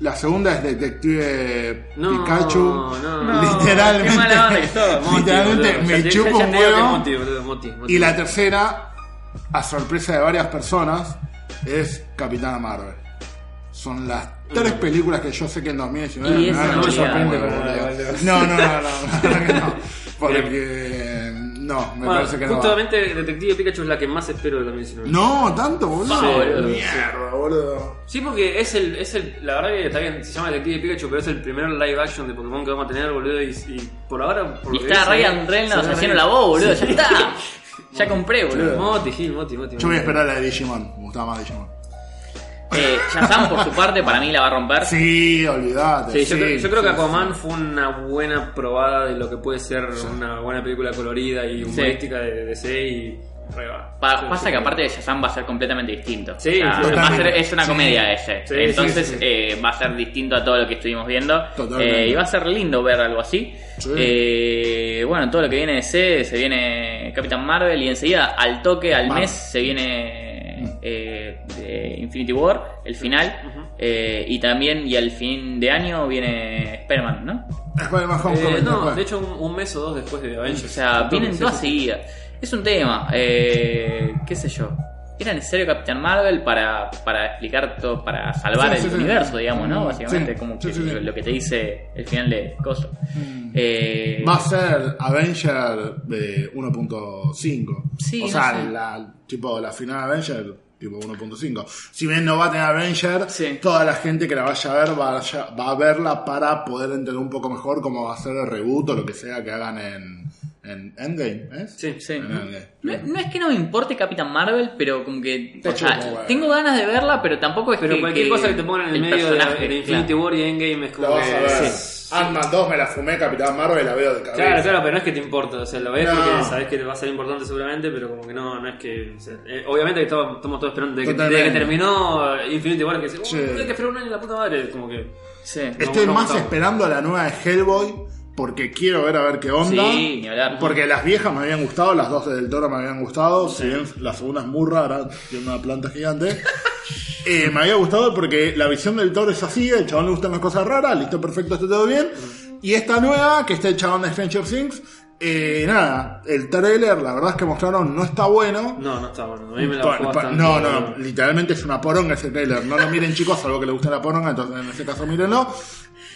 La segunda es Detective No, Pikachu. no. No, literalmente. qué mala onda literalmente boludo. me ya un huevo. Boludo. Y la tercera, a sorpresa de varias personas, es Capitana Marvel. Son las tres películas que yo sé que en 2019 Y me esa van a no No, no, no, no. Porque no, me Bueno, parece que no. va. justamente Detective Pikachu es la que más espero de 2019. No, tanto, boludo. Sí, boludo. Mierda, boludo. Sí, porque es el, es el. La verdad que está bien, se llama Detective Pikachu, pero es el primer live action de Pokémon que vamos a tener, boludo. Y, y por ahora. Por Y está Ryan Reynolds haciendo la voz, boludo. Sí. Ya está. Ya compré, boludo. Moti, Gil, Moti, Moti. Yo voy a esperar la de Digimon. Me gustaba más Digimon. Eh, Shazam, por su parte, para mí la va a romper. Sí, olvídate. Sí, yo, sí, creo, yo creo que Aquaman sí. fue una buena probada de lo que puede ser una buena película colorida y humorística de DC y. Pa- pasa que aparte de Shazam va a ser completamente distinto. Sí, O sea, sí, va a ser- totalmente. es una Sí. comedia ese. Sí, Entonces sí, sí. eh, va a ser distinto a todo lo que estuvimos viendo. Totalmente. Eh, y va a ser lindo ver algo así. Sí. Eh, bueno, todo lo que viene de C, se viene Capitán Marvel y enseguida al toque, al Marvel. mes, se viene eh, de Infinity War, el final. Eh, y también, y al fin de año viene Spider-Man, ¿no? Spider-Man Eh, Homecoming no, después. de hecho un, un mes o dos después de Avengers. O sea, vienen todas seguidas. Es un tema. Eh, ¿Qué sé yo? ¿Era necesario Capitán Marvel para, para explicar todo, para salvar Sí, el sí, sí. universo, digamos, ¿no? Mm, Básicamente, como que. Lo, lo que te dice el final de Coso. Eh, Va a ser Avenger de 1.5. Sí, o no sea, sé. la, tipo, la final Avenger tipo 1.5. Si bien no va a tener Avenger, Sí. toda la gente que la vaya a ver vaya- va a verla para poder entender un poco mejor cómo va a ser el reboot o lo que sea que hagan en, en Endgame. ¿es? Sí. sí. En Endgame. No, no es que no me importe Capitán Marvel, pero como que. Te o sea, chupo, güey. tengo ganas de verla, pero tampoco es Pero que. cualquier cosa que te pongan en el, medio de, de Infinity claro. War y Endgame es como La vas que. a ver. Sí. Ant-Man 2 me la fumé, Capitán Marvel la veo de cabeza. Claro, claro, pero no es que te importa, o sea, lo ves No. porque sabes que va a ser importante seguramente, pero como que no, no es que. o sea, eh, obviamente que estamos, estamos todos esperando de que, Totalmente. de que terminó Infinity War, que dice, Sí. "Uh, hay que esperar un año la puta madre, como que. Sí. Estoy No, más no. esperando la nueva de Hellboy porque quiero ver a ver qué onda. Sí, ni hablar. Porque las viejas me habían gustado, las dos del Toro me habían gustado, si bien la segunda es muy rara, tiene una planta gigante. Eh, me había gustado porque la visión del Toro es así, el chabón le gustan las cosas raras, listo, perfecto, está todo bien. Y esta nueva, que está el chabón de Stranger Things, eh, nada, el trailer, la verdad es que mostraron, no está bueno. No, no está bueno. A mí me la Pa- pa- no, no, literalmente es una poronga ese trailer. No lo miren chicos, salvo que les guste la poronga, entonces en ese caso mírenlo.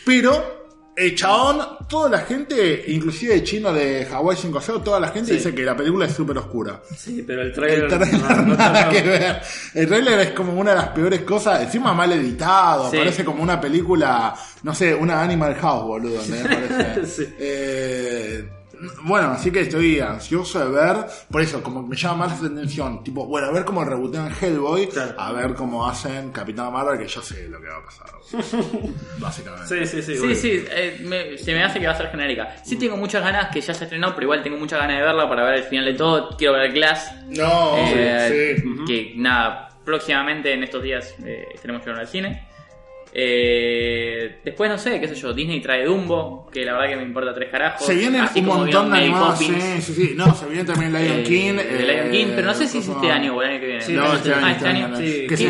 Pero el chabón, toda la gente, inclusive el chino de Hawaii 5 toda la gente dice que la película es súper oscura. Sí, pero el trailer. El trailer no, no nada que ver. El trailer es como una de las peores cosas, encima mal editado, Sí. parece como una película, no sé, una Animal House, boludo, ¿entendés? Parece. Sí. Eh, bueno, así que estoy ansioso de ver, por eso, como me llama más la atención, tipo, bueno, a ver cómo rebotean Hellboy, Claro. a ver cómo hacen Capitán Marvel, que yo sé lo que va a pasar, básicamente. Sí, sí, sí. Sí, bueno. sí, eh, me- se me hace que va a ser genérica. Sí tengo muchas ganas, que ya se estrenó, pero igual tengo muchas ganas de verla para ver el final de todo. Quiero ver Glass, No, eh, sí. que nada, próximamente en estos días eh, estaremos llevando al cine. Eh, después no sé, qué sé yo, Disney trae Dumbo, que la verdad que me importa tres carajos. Se vienen Así un como montón de animados, sí, sí, sí. No, se viene también Lion eh, King. de Lion eh, King, pero no sé si es este año o el año que viene. Sí, No, este año, Ah, este año. sí, que sí,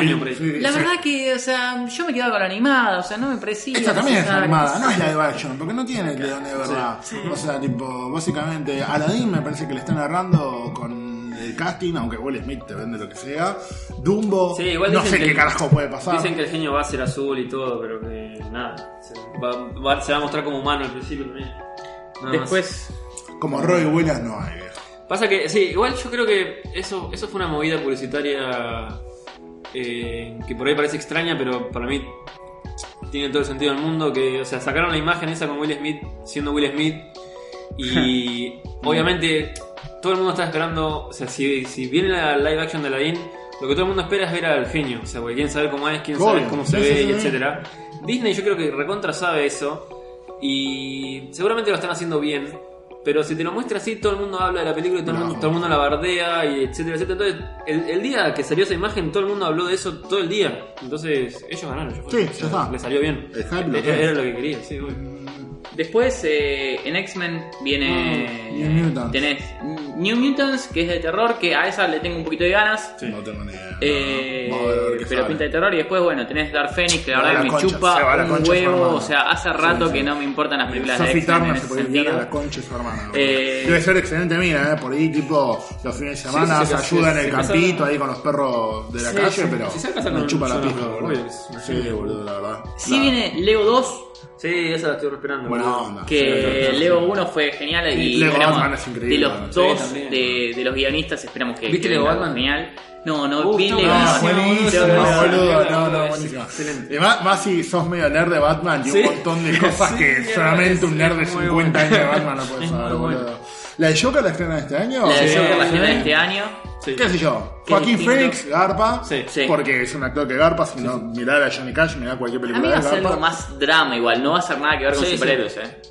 La verdad que, o sea, yo me quedaba con la animada, o sea, no me parecía. Esta también es animada, no es live action, porque no tiene león de verdad. O sea, tipo, básicamente, Aladdin me parece que le están narrando con el casting, aunque Will Smith te vende lo que sea. Dumbo, Sí, igual no sé que qué el- carajo puede pasar. Dicen que el genio va a ser azul y todo, pero que nada. Se va, va- se va a mostrar como humano al principio también. Nada más. Después, Como Roy Williams no hay, viejo. Pasa que, sí, igual yo creo que eso, eso fue una movida publicitaria eh, que por ahí parece extraña, pero para mí tiene todo el sentido del mundo. Que, o sea, sacaron la imagen esa con Will Smith siendo Will Smith y obviamente todo el mundo está esperando, o sea, si, si viene la live action de Aladdin, lo que todo el mundo espera es ver al genio, o sea, porque quieren saber cómo es, quieren saber Obvio. cómo se Sí, ve sí, y sí. etcétera. Disney yo creo que recontra sabe eso y seguramente lo están haciendo bien. Pero si te lo muestra así, todo el mundo habla de la película y todo, el, No. mundo, todo el mundo la bardea y etcétera, etcétera. Entonces, el, el día que salió esa imagen, todo el mundo habló de eso todo el día. Entonces, ellos ganaron. yo- Sí, o sea, ya está. Le salió bien. El lo era, era lo que quería, sí, obvio. Después eh, en X-Men viene. Mm, New Mutants. Tenés New Mutants, que es de terror, que a esa le tengo un poquito de ganas. Sí. No tengo ni idea. Eh, Vamos a ver, a ver qué pero sale. pinta de terror y después bueno tenés Dark Phoenix que la verdad la que me concha, chupa se va la un huevo o sea hace rato Sí, que sí. no me importan las películas de Sophie X-Men en Turner se ese puede enviar a sentido la concha de su hermana. Eh, Debe ser excelente mina, ¿eh? Por ahí, tipo, los fines de semana sí, se ayuda sí, en el sí, campito sí. ahí con los perros de la Sí, calle, sí, pero me chupa la pija, boludo. Sí, boludo, la verdad. sí viene Lego 2 Sí, esa la estoy esperando. Buena onda. que Sí, sí, Lego sí. 1 fue genial y Lego esperamos- Batman es increíble, de ¿no? los Sí, dos también. de, de los guionistas esperamos que, ¿Viste que Lego Batman? genial no no Uh, vi está Lego Ah, buenísimo, boludo, no, no, buenísimo. excelente. Y más, más si sos medio nerd de Batman y Sí. un montón de cosas Sí, que es solamente un nerd de es muy 50 bueno. años de Batman no puede saber, boludo. ¿La de Joker la estrenan este año? la de Sí. Joker la Sí. estrenan este año Sí. ¿Qué sé yo? Qué Joaquín. Phoenix, Garpa, Sí. Sí. porque es un actor que Garpa, si no, mirá a Johnny Cash, mirá cualquier a película mí va a de ser algo más drama igual no va a ser nada que ver con Sí, sí. superhéroes eh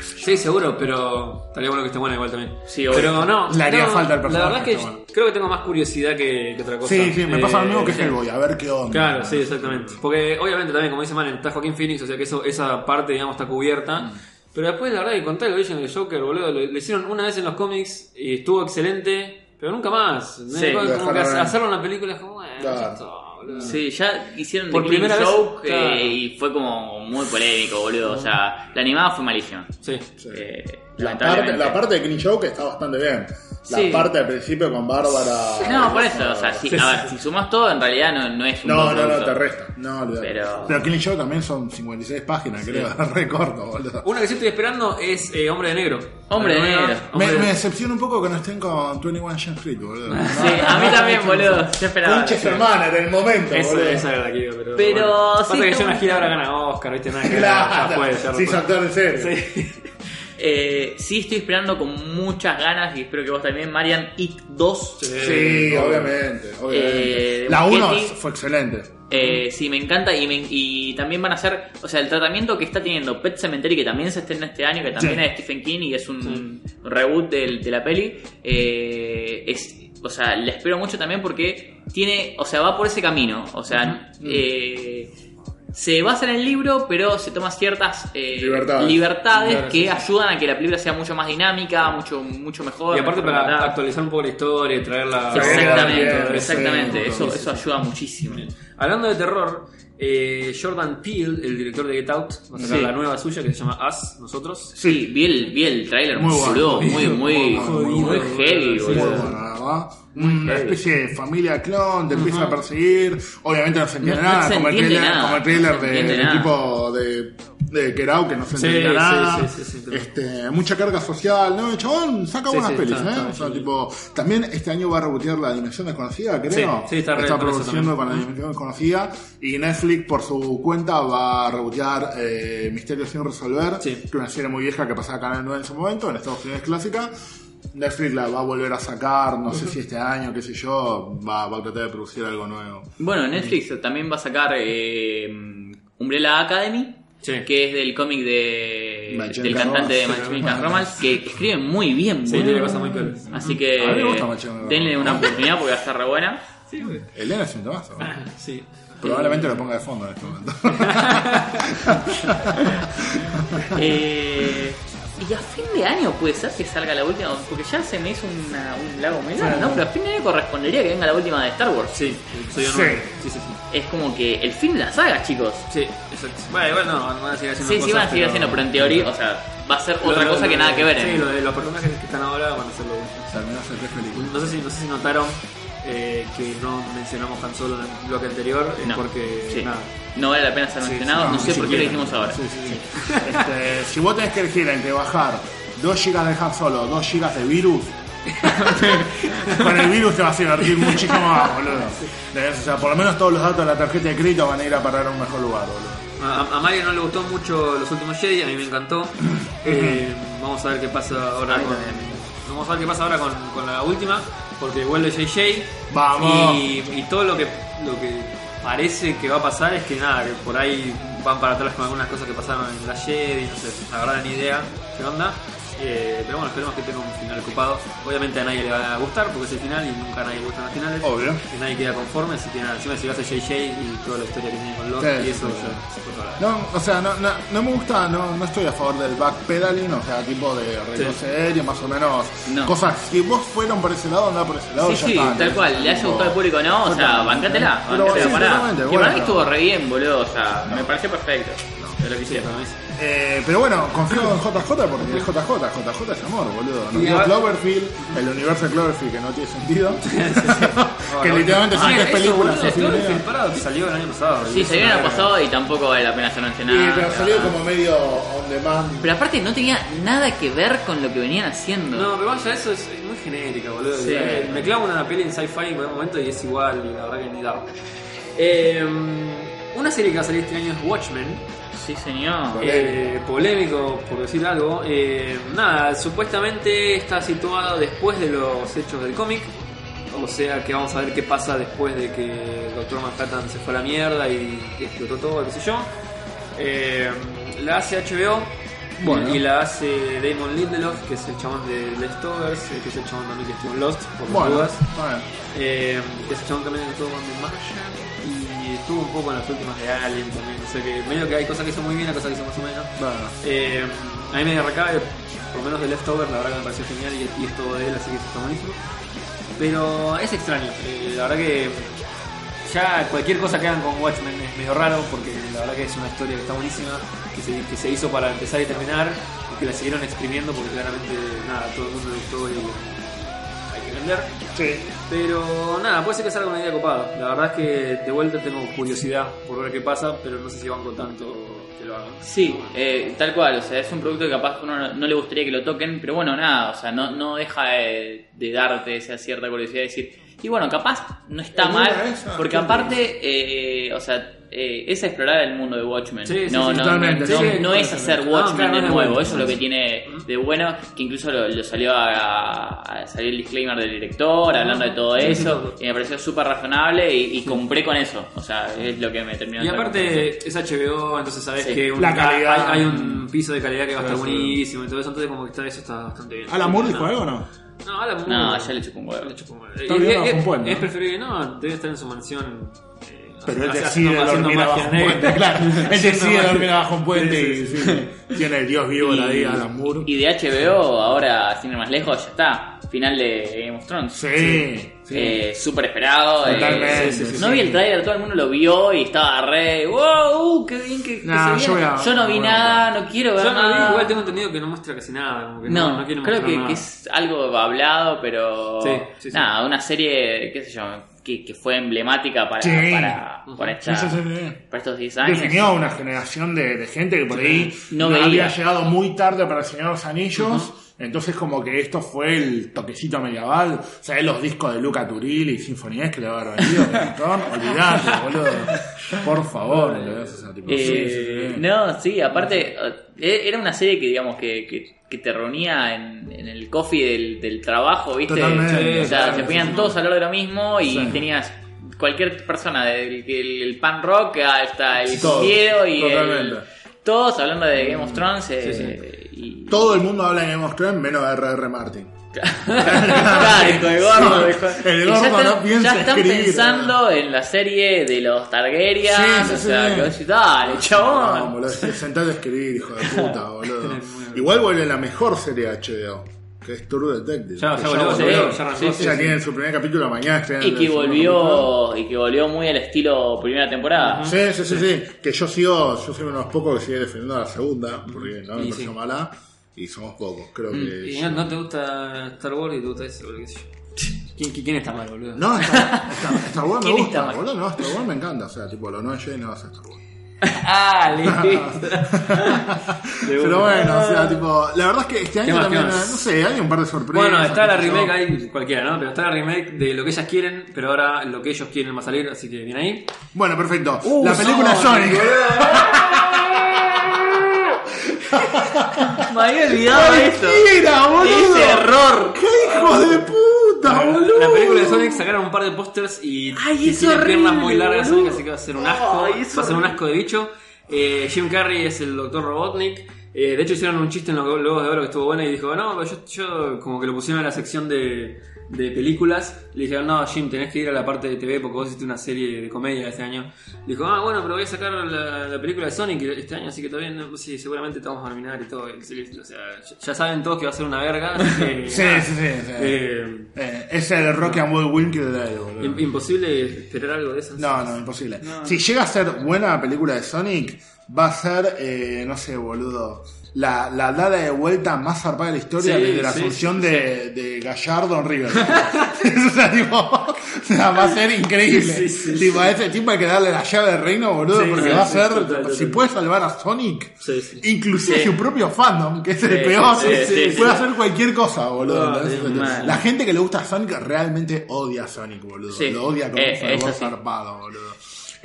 Sí, seguro, pero estaría bueno que esté buena igual también. Sí, obvio. pero no. Le haría no, falta el personaje, La verdad es que bueno. creo que tengo más curiosidad que, que otra cosa. Sí, sí, me pasa lo mismo que sí. Hellboy, a ver qué onda. Claro, sí, exactamente. Porque obviamente también, como dice Man, está Joaquín Phoenix, o sea que eso, esa parte, digamos, está cubierta. Mm. Pero después, la verdad, que contar el origen del Joker, boludo, lo, lo hicieron una vez en los cómics y estuvo excelente, pero nunca más. Sí, como, que hacerlo en la película es como, Claro. está, boludo. Sí, ya hicieron Por The Killing primera vez, Joke eh, y fue como muy polémico, boludo. O sea, la animada fue malísima. Sí. Sí. Eh, La parte, la parte de Green Joke está bastante bien. La Sí. parte al principio con Bárbara. No, por eso, o sea, si, Sí, a ver, sí. si sumas todo, en realidad no, no es un No, no, no, te resta. No. Pero- Pero Killing Joke también son 56 páginas, creo. re corto, boludo. Una que sí estoy esperando es eh, Hombre de Negro. Hombre de Negro. Hombre Me, de- me decepciona un poco que no estén con 21 Jump Street, boludo. Sí, a mí también, boludo. Yo esperaba. Concha su hermana en el momento, Esa, boludo. esa era la que iba, pero. Pero bueno. sí Pasa que Jonah bueno. Hill ahora gana Oscar, ¿viste? Nada que Claro, puede ser. sí, saltar en serio. Sí. Eh, sí estoy esperando con muchas ganas y espero que vos también, Marian, It 2. Sí, obviamente. obviamente. Eh, la 1 Muschietti. fue excelente. Eh, sí, me encanta y, me- y también van a hacer, o sea, el tratamiento que está teniendo Pet Cemetery, que también se estrena este año, que también Sí. es de Stephen King y es un reboot de la peli, eh, es, o sea, le espero mucho también porque tiene, o sea, va por ese camino, o sea, eh, se basa en el libro, pero se toma ciertas eh, Libertades. libertades Claro, que sí, sí. ayudan a que la película sea mucho más dinámica, mucho, mucho mejor. Y aparte para actualizar un poco la historia y traerla... Exactamente, exactamente, eso, eso ayuda muchísimo. Hablando de terror, eh, Jordan Peele, el director de Get Out, va a sacar Sí. la nueva suya que se llama Us, nosotros. Sí, vi el, vi el trailer, Muy boludo, bueno. muy, muy, Muy muy, heavy, Sí, bueno. Una especie de familia clon, te empieza a perseguir. Obviamente no se entiende No- no nada, como, el trailer, nada, como el trailer no de- tipo de, de Get Out, que no se Sí, entiende sí, sí, sí, sí, este, mucha carga social. No, el chabón saca buenas pelis, está- ¿eh? está o sea, tipo, también este año va a rebotear La Dimensión Desconocida, creo. Sí, está eso produciendo con La Dimensión Desconocida. Y Netflix, por su cuenta, va a rebotear eh, Misterios sin resolver, que es una serie muy vieja que pasaba Canal 9 en su momento, en Estados Unidos es clásica. Netflix la va a volver a sacar, no sé si este año, qué sé yo, va, va a tratar de producir algo nuevo. Bueno, Netflix también va a sacar eh, Umbrella Academy, Sí. que es del cómic de, del cantante de Romance. Machemica Romance, que escribe muy bien, Sí, tiene cosas muy peores. Así que A mí me gusta Machemica denle una oportunidad porque va a estar re buena. Sí, güey. Elena es un temazo. Sí. Probablemente lo ponga de fondo en este momento. Eh, y a fin de año puede ser que salga la última, porque ya se me hizo una- un lago muy largo, ¿no? Pero a fin de año correspondería que venga la última de Star Wars. Sí, episodio Sí. 9. Sí, sí, sí. Es como que el fin de la saga, chicos. Sí, exacto. Bueno, igual no, van a seguir haciendo Sí, sí, van a seguir pero- haciendo, pero en teoría, o sea, va a ser otra cosa que nada que ver. Sí, en- lo de los personajes que están ahora van a ser lo último. Terminó hace tres películas. No sé si, no sé si notaron eh, que no mencionamos Han Solo en el bloque anterior, es No. porque Sí. nada. No vale la pena ser Sí, mencionado, No, sé por qué lo dijimos ahora. Sí, sí, sí. Este, si vos tenés que elegir entre bajar 2 GB de Han Solo, 2 GB de virus, con el virus te vas a divertir muchísimo más, boludo. O sea, por lo menos todos los datos de la tarjeta de crédito van a ir a parar a un mejor lugar, boludo. A, a Mario no le gustó mucho los últimos Jedi, a mí me encantó. Eh, vamos a ver qué pasa ahora con. Vamos a ver qué pasa ahora con, con la última, porque vuelve JJ. Vamos. Y, y todo lo que, lo que parece que va a pasar es que nada, que por ahí van para atrás con algunas cosas que pasaron en la Jedi, no sé, la verdad ni idea qué onda. Eh, pero bueno, esperemos que tenga un final ocupado. Obviamente a nadie le va a gustar porque es el final y nunca a nadie le gustan los finales. Obvio. Que nadie queda conforme, así que nada, encima si vas a JJ y toda la historia que tiene con Sí, y eso sí, sí. se No, o sea, no, no, no me gusta, no, no estoy a favor del backpedaling, o sea, tipo de retroceder y más o menos No. cosas. Si vos fueron por ese lado, anda por ese lado, Sí, ya sí, tal cual, le haya gustado al público no, o sea, bancátela, Pero bancátela, totalmente, Que bueno. para mí estuvo re bien, boludo, o sea, me pareció perfecto. De lo que hicieron. Eh, pero bueno, confío en JJ porque es JJ, JJ es amor, boludo. Nos Y dio Cloverfield, el universo de Cloverfield que no tiene sentido. que literalmente son ah, tres películas salió el año pasado. Sí, salió el año pasado y tampoco vale la pena ser Y mencionado. pero salió como medio on demand. Pero aparte no tenía nada que ver con lo que venían haciendo. No, pero vaya, eso es muy genérica, boludo. Sí. Eh, Me clavo una peli en sci-fi en cualquier momento y es igual, la verdad que ni da. Eh, una serie que va a salir este año es Watchmen. Sí, señor. Eh, polémico, por decir algo. Eh, nada, supuestamente está situado después de los hechos del cómic. O sea que vamos a ver qué pasa después de que Doctor Manhattan se fue a la mierda y explotó todo, qué sé yo. Eh, la hace HBO. Bueno. Y la hace Damon Lindelof, que es el chabón de Leftovers, que es el chabón también que estuvo en Lost, por las Bueno, dudas. bueno. Eh, ese chabón también estuvo con The Martian estuvo un poco en las últimas de Alien también. O sea que medio que hay cosas que hizo muy bien, hay cosas que hizo más o menos. Bueno. Eh, a mí me recabe, por lo menos de Leftover, la verdad que me pareció genial y, y es todo de él, así que eso está buenísimo. Pero es extraño, eh, la verdad que ya cualquier cosa que hagan con Watchmen es medio raro porque la verdad que es una historia que está buenísima, que se, que se hizo para empezar y terminar y que la siguieron exprimiendo porque claramente nada, todo el mundo le gustó y Sí. Pero nada, puede ser que salga una idea copada. La verdad es que de vuelta tengo curiosidad por ver qué pasa, pero no sé si banco tanto que lo hagan. Sí, eh, tal cual, o sea, es un producto que capaz a uno no, no le gustaría que lo toquen, pero bueno, nada, o sea, no, no deja de, de darte esa cierta curiosidad de decir, y bueno, capaz no está Es mal, porque ¿qué aparte, eh, o sea, eh, es explorar el mundo de Watchmen. Sí, sí, no, sí, no, totalmente, no, sí, no es hacer No, Watchmen no de nuevo, eso es lo que tiene de bueno, que incluso lo, lo salió a, a salir el disclaimer del director, hablando de todo Sí, sí, eso, y me pareció súper razonable y, y compré con eso, o sea, es lo que me terminó Y aparte es HBO, entonces sabes Sí. que un- La calidad. hay, hay un piso de calidad que va a estar buenísimo y todo eso, entonces como que está, eso está bastante bien. ¿Alan Moore No. dijo algo o no? No, Moore. No, ya le chupó un huevo. Le chupó un huevo. Está Y- bien y- bajo un es- puente, Es ¿no? preferible, no, debe estar en su mansión. eh, Pero él decide dormir magia abajo un puente, claro. Él decide dormir abajo un puente Sí, y sí, sí, tiene el dios vivo la día, Alan Moore. Y de HBO, ahora sin ir más lejos, ya está. Final de Game of Thrones. Sí, sí. Eh, súper esperado. eh, Totalmente, sí, sí, sí, no sí. vi el trailer, todo el mundo lo vio y estaba re. ¡Wow! ¡Qué bien que, que Nah, se yo viene". voy a- Yo no vi bueno, nada, no quiero ver Yo no vi, igual tengo entendido que no muestra casi nada. Como que no, No, creo que, nada. que es algo hablado, pero. Sí, sí, sí. Nada, una serie, qué sé yo, que, que fue emblemática para, Sí. para, para, esta- Sí, sí, sí, sí. para estos 10 años. Definió una generación de, de gente que por ahí No no veía. había llegado muy tarde para el Señor de los Anillos. Entonces como que esto fue el toquecito medieval. ¿Sabés los discos de Luca Turil y Symphony X que le va a haber montón? Olvidate, boludo. Por favor. O sea, Eh. No, sí, aparte, eh, era una serie que, digamos, que, que, que te reunía en, en el coffee del, del trabajo, ¿viste? Totalmente, o sea, claro, se ponían sí, sí. todos a hablar de lo mismo y Sí. tenías cualquier persona, del el, el pan rock hasta el Todo, cielo y el- todos hablando de Game of Thrones. eh, y- Todo el mundo habla de Game of Thrones menos de R.R. Martin. claro, de gordo. El gordo ya están, no piensa ya están escribir, pensando en la serie de los Targaryen. Sí, sí, o sea, sí. que vos dale, No, chabón. boludo, sentate a escribir, hijo de puta, boludo. Igual vuelve la mejor serie de HBO, que es True Detective. Ya, ya volvió, volvió, ya arrancó. sí, sí, Ya sí. tienen su primer capítulo mañana. estrenan Y que volvió y que volvió muy al estilo primera temporada. Sí, sí, sí, sí. Que yo sigo, yo soy uno de los pocos que sigue defendiendo a la segunda, porque no me pareció sí. mala. Y somos pocos, creo Mm, que. Y no, no te gusta Star Wars y te gusta eso, sé yo. ¿Quién, quién- está mal, boludo? No, Star, Star- Star Wars me ¿Quién gusta, está mal? boludo. No, Star Wars me encanta. O sea, tipo, lo no es Jedi no va a ser Star Wars. ah, listo. Pero bueno, o sea, tipo, la verdad es que este año más, también, no sé, hay un par de sorpresas. Bueno, está la remake ahí, cualquiera, ¿no? Pero está la remake de lo que ellas quieren, pero ahora lo que ellos quieren va a salir, así que viene ahí. Bueno, perfecto. Uh, la película Sonic, Sonic. Me había olvidado esto. Mentira, boludo. Ese error. ¡Qué hijo de puta, boludo! La película de Sonic sacaron un par de pósters y, Ay, y es tiene horrible, piernas muy largas. Sonic, así que va a ser un asco. Ay, va a ser un asco de bicho. Eh, Jim Carrey es el Dr. Robotnik. Eh, de hecho hicieron un chiste en los Globos de Oro que estuvo bueno y dijo, no, yo, yo como que lo pusieron en la sección de, de películas. Le dijeron, no, Jim, tenés que ir a la parte de TV porque vos hiciste una serie de comedia este año. Dijo, ah, bueno, pero voy a sacar la, la película de Sonic este año, así que todavía no, sí, seguramente te vamos a nominar y todo. Y sí, O sea, ya- saben todos que va a ser una verga. así que, Sí, sí, sí. sí. Eh, Eh, es el Rocky and Will Winkle de imposible esperar algo de eso. No, no, imposible. Si llega a ser buena la película de Sonic, va a ser, eh, no sé, boludo, la, la dada de vuelta más zarpada de la historia Sí, desde la sí, asunción de, de Gallardo en River. o sea, tipo, o sea, va a ser increíble. Sí, sí, tipo, a ese tipo hay que darle la llave del reino, boludo, porque va a ser, total, total. si puede salvar a Sonic, inclusive su propio fandom, que es el peor, puede hacer cualquier cosa, boludo. La gente que le gusta Sonic realmente odia a Sonic, boludo. Lo odia con Eh, un sí. zarpado, boludo.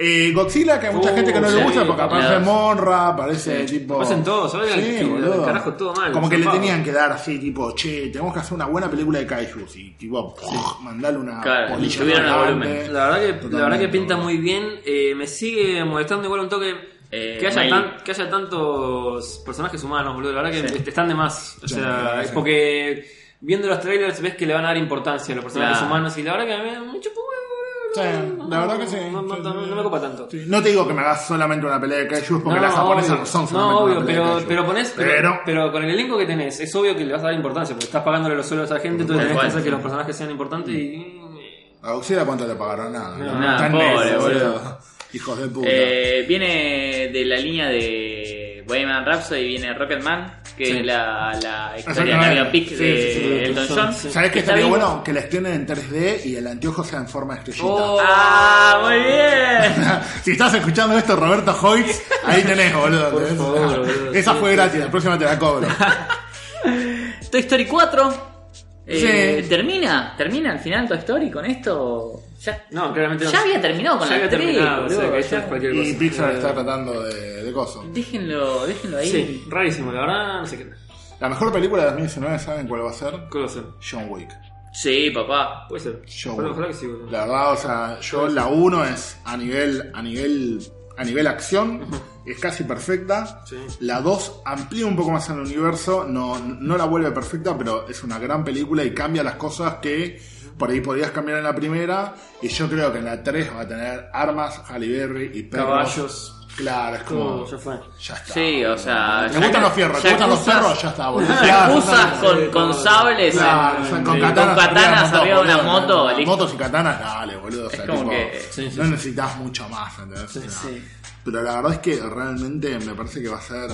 Eh, Godzilla, que hay mucha Uh, gente que no le sí, gusta porque aparece Monra, aparece tipo. Aparecen todos, ¿sabes? Sí, carajo, todo mal, Como que le tenían que dar así, tipo, che, tenemos que hacer una buena película de Kaijus. Y tipo, mandarle una Claro, polilla subieron el gigante. volumen. La verdad que, la verdad que pinta muy bien. Eh, me sigue molestando igual un toque Eh, que, haya tan- que haya tantos personajes humanos, boludo. La verdad que Sí. están de más. O Sí, sea, es sí. porque viendo los trailers ves que le van a dar importancia a los personajes Claro. humanos y la verdad que a mí me un huevo, Sí, la verdad que sí. No, no- no- no me copa tanto. Sí, No te digo que me hagas solamente una pelea de Kaijus porque No, las japonesas obvio. no son No, solamente obvio, una pelea de pero, pero ponés, pero, Pero- pero con el elenco que tenés, es obvio que le vas a dar importancia, porque estás pagándole los sueldos a esa gente, entonces tenés que hacer que los personajes sean importantes y. A Godzilla cuánto le pagaron nada. No, ¿no? nada, pobre, boludo. Hijos de puta. Eh, viene de la línea de Bohemian Rhapsody, viene Rocketman, que Sí. es la, la historia Exactamente. la biopic Sí, de sí, sí, Elton John. sí. ¿Sabes qué estaría vivo. bueno? Que la estrenen en 3D y el anteojo sea en forma de estrellita. Oh. ¡Ah, muy bien! si estás escuchando esto, Roberto Hoyts, ahí tenés, boludo. Por ¿entendés? favor, boludo, Esa sí, fue sí, gratis, la próxima te la cobro. Toy Story 4. Eh, Sí. ¿Termina? ¿Termina al final Toy Story con esto? Ya, No, claramente no. ya había terminado con Ya la había 3, terminado, o sea, boludo, que esto ya- es cualquier Y. Pixar Eh, está tratando de, de coso. Déjenlo, déjenlo ahí. Sí, rarísimo, la verdad, no sé qué. La mejor película de 2019, ¿saben cuál va a ser? ¿Qué va a ser? John Wick. Sí, papá. Puede ser. John Wick. ojalá que sí, boludo. La verdad, o sea, yo la 1 es a nivel, a nivel, a nivel acción, es casi perfecta. Sí. La 2 amplía un poco más el universo, no, no la vuelve perfecta, pero es una gran película y cambia las cosas que por ahí podías cambiar en la primera. Y yo creo que en la 3 va a tener armas, Halle Berry y perros. Caballos. Claro, es como. Todo, ya fue. Ya está. Sí, o sea. Me gustan los fierros, ¿te gustan los perros? Ya está, boludo. Claro, con, con sables. Claro, en- o sea, con con katanas, arriba de una moto. Motos y katanas, dale, boludo. O sea, Es como tipo, que- Sí, sí, no sí. necesitas mucho más, ¿entendés? O sea, sí. Pero la verdad es que realmente me parece que va a ser.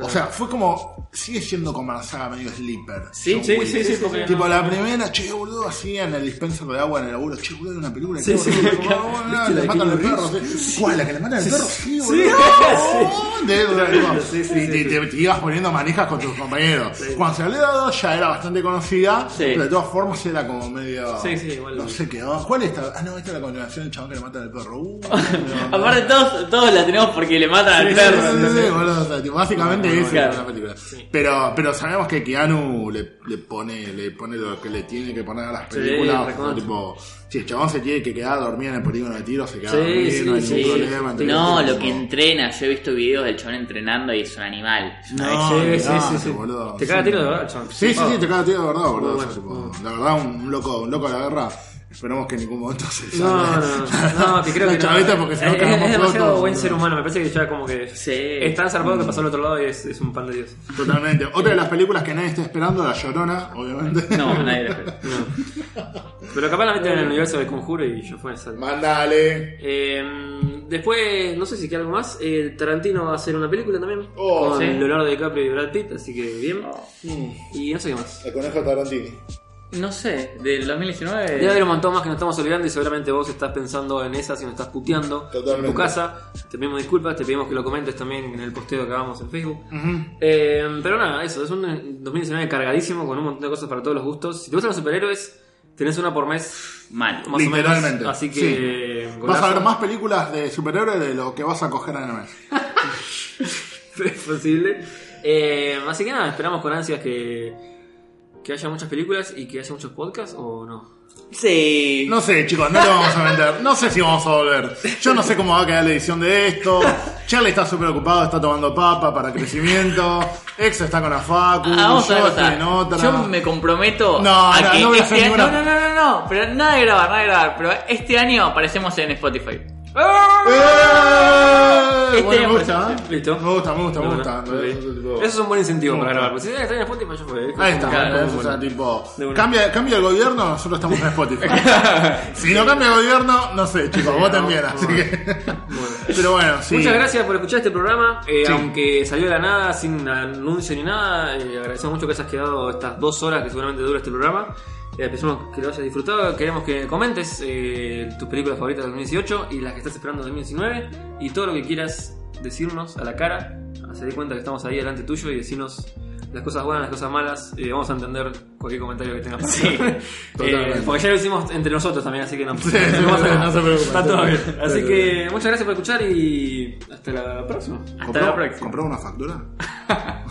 O sea, fue como. Sigue siendo como la saga medio Sleeper. Sí, Sí, sí, sí, porque Tipo no- la primera, che, boludo, así en el dispenser de agua en el laburo, che, boludo, una película. Sí, ¿qué, sí, boludo? Como, ¿Viste ah, la Le matan al perro. Sí. ¿Cuál? ¿La que le matan al perro? Sí, Sí, boludo. sí. Sí, sí, y sí, te, sí. ibas poniendo manijas con tus compañeros. Cuando de la dos ya era bastante conocida, Sí. pero de todas formas era como medio. Sí, sí, igual. No sé qué. ¿Cuál es esta? Ah, no, esta es la continuación del chabón que le matan al perro. Uh, Aparte, todos la tenemos porque le matan al perro. sí, sí, ¿entendés? sí, boludo, o sea, tipo, básicamente claro. es la película. Pero, pero sabemos que Keanu le, le pone, le pone lo que le tiene que poner a las películas. o recontra. tipo, si el chabón se tiene que quedar a dormir en el polígono de tiro, se queda Sí, sí, no hay sí. ningún problema. ¿entendés? No, Tipo, lo que entrena. Yo he visto videos del chabón entrenando y es un animal. No, Sí, sí, sí, sí. boludo. Te caga tiro de verdad, chaval. Sí, sí, sí, te caga tío de verdad, boludo. O sea, tipo. La verdad, un loco, un loco de la guerra. Esperamos que en ningún momento se No, salga. no, no, que creo La que no. porque si no es, demasiado todo. buen ser humano, me parece que ya como que Sí. es tan zarpado que pasó al otro lado y es, es un pan de Dios. Totalmente. Otra de las películas que nadie está esperando, La Llorona, obviamente. No, nadie lo espera. Pero capaz la meten en el universo de Conjuro y yo fue esa. Mandale. Eh, después, no sé si queda algo más. eh, Tarantino va a hacer una película también Oh, con sí. Leonardo DiCaprio y Brad Pitt, así que bien. Y no sé qué más. El conejo Tarantini. No sé, del 2019. Debe haber un montón más que nos estamos olvidando y seguramente vos estás pensando en esas y nos estás puteando Totalmente. en tu casa. Te pedimos disculpas, te pedimos que lo comentes también en el posteo que hagamos en Facebook. Eh, pero nada, eso, es un 2019 cargadísimo con un montón de cosas para todos los gustos. Si te gustan los superhéroes, tenés una por mes, Mal. más Literalmente. o menos. Así que. Sí. Vas a ver más películas de superhéroes de lo que vas a coger en el mes. es posible. Eh, así que nada, esperamos con ansias que, que haya muchas películas y que haya muchos podcasts o no. Sí. No sé, chicos, no lo vamos a vender. No sé si vamos a volver. Yo no sé cómo va a quedar la edición de esto. Charlie está súper ocupado, está tomando papa para crecimiento. Ex está con la Facu. Ah, vamos a yo ver estoy en otra. Yo me comprometo No, a no, que no voy a este hacer año- ninguna- no, no, no, no, no, pero nada de grabar, nada de grabar, pero este año aparecemos en Spotify. ¡Eh! Este Bueno, me gusta, ¿eh? Listo. Me gusta, me gusta, me gusta. Ok. Eso es un buen incentivo para grabar. Porque si está en Spotify ya fue. Ahí está, Claro, o sea, tipo, De una. cambia, cambia el gobierno, nosotros estamos en Spotify. si no cambia el gobierno, no sé, chicos, voten bien, así que. Pero bueno, sí. Muchas gracias por escuchar este programa. eh, Sí. Aunque salió de la nada, sin anuncio ni nada, eh, agradecemos mucho que hayas quedado estas dos horas que seguramente dura este programa. Eh, esperamos que lo hayas disfrutado. Queremos que comentes eh, tus películas favoritas del 2018 y las que estás esperando del 2019. Y todo lo que quieras decirnos a la cara. Hacer de cuenta que estamos ahí delante tuyo y decirnos las cosas buenas, las cosas malas. Eh, vamos a entender cualquier comentario que tengas. Sí, Eh, porque ya lo hicimos entre nosotros también, así que no, Sí, no se- no se preocupen. Está todo bien. Sí, Así sí, que muchas gracias por escuchar y hasta la próxima. Hasta ¿Compró- la próxima. ¿Compró una factura?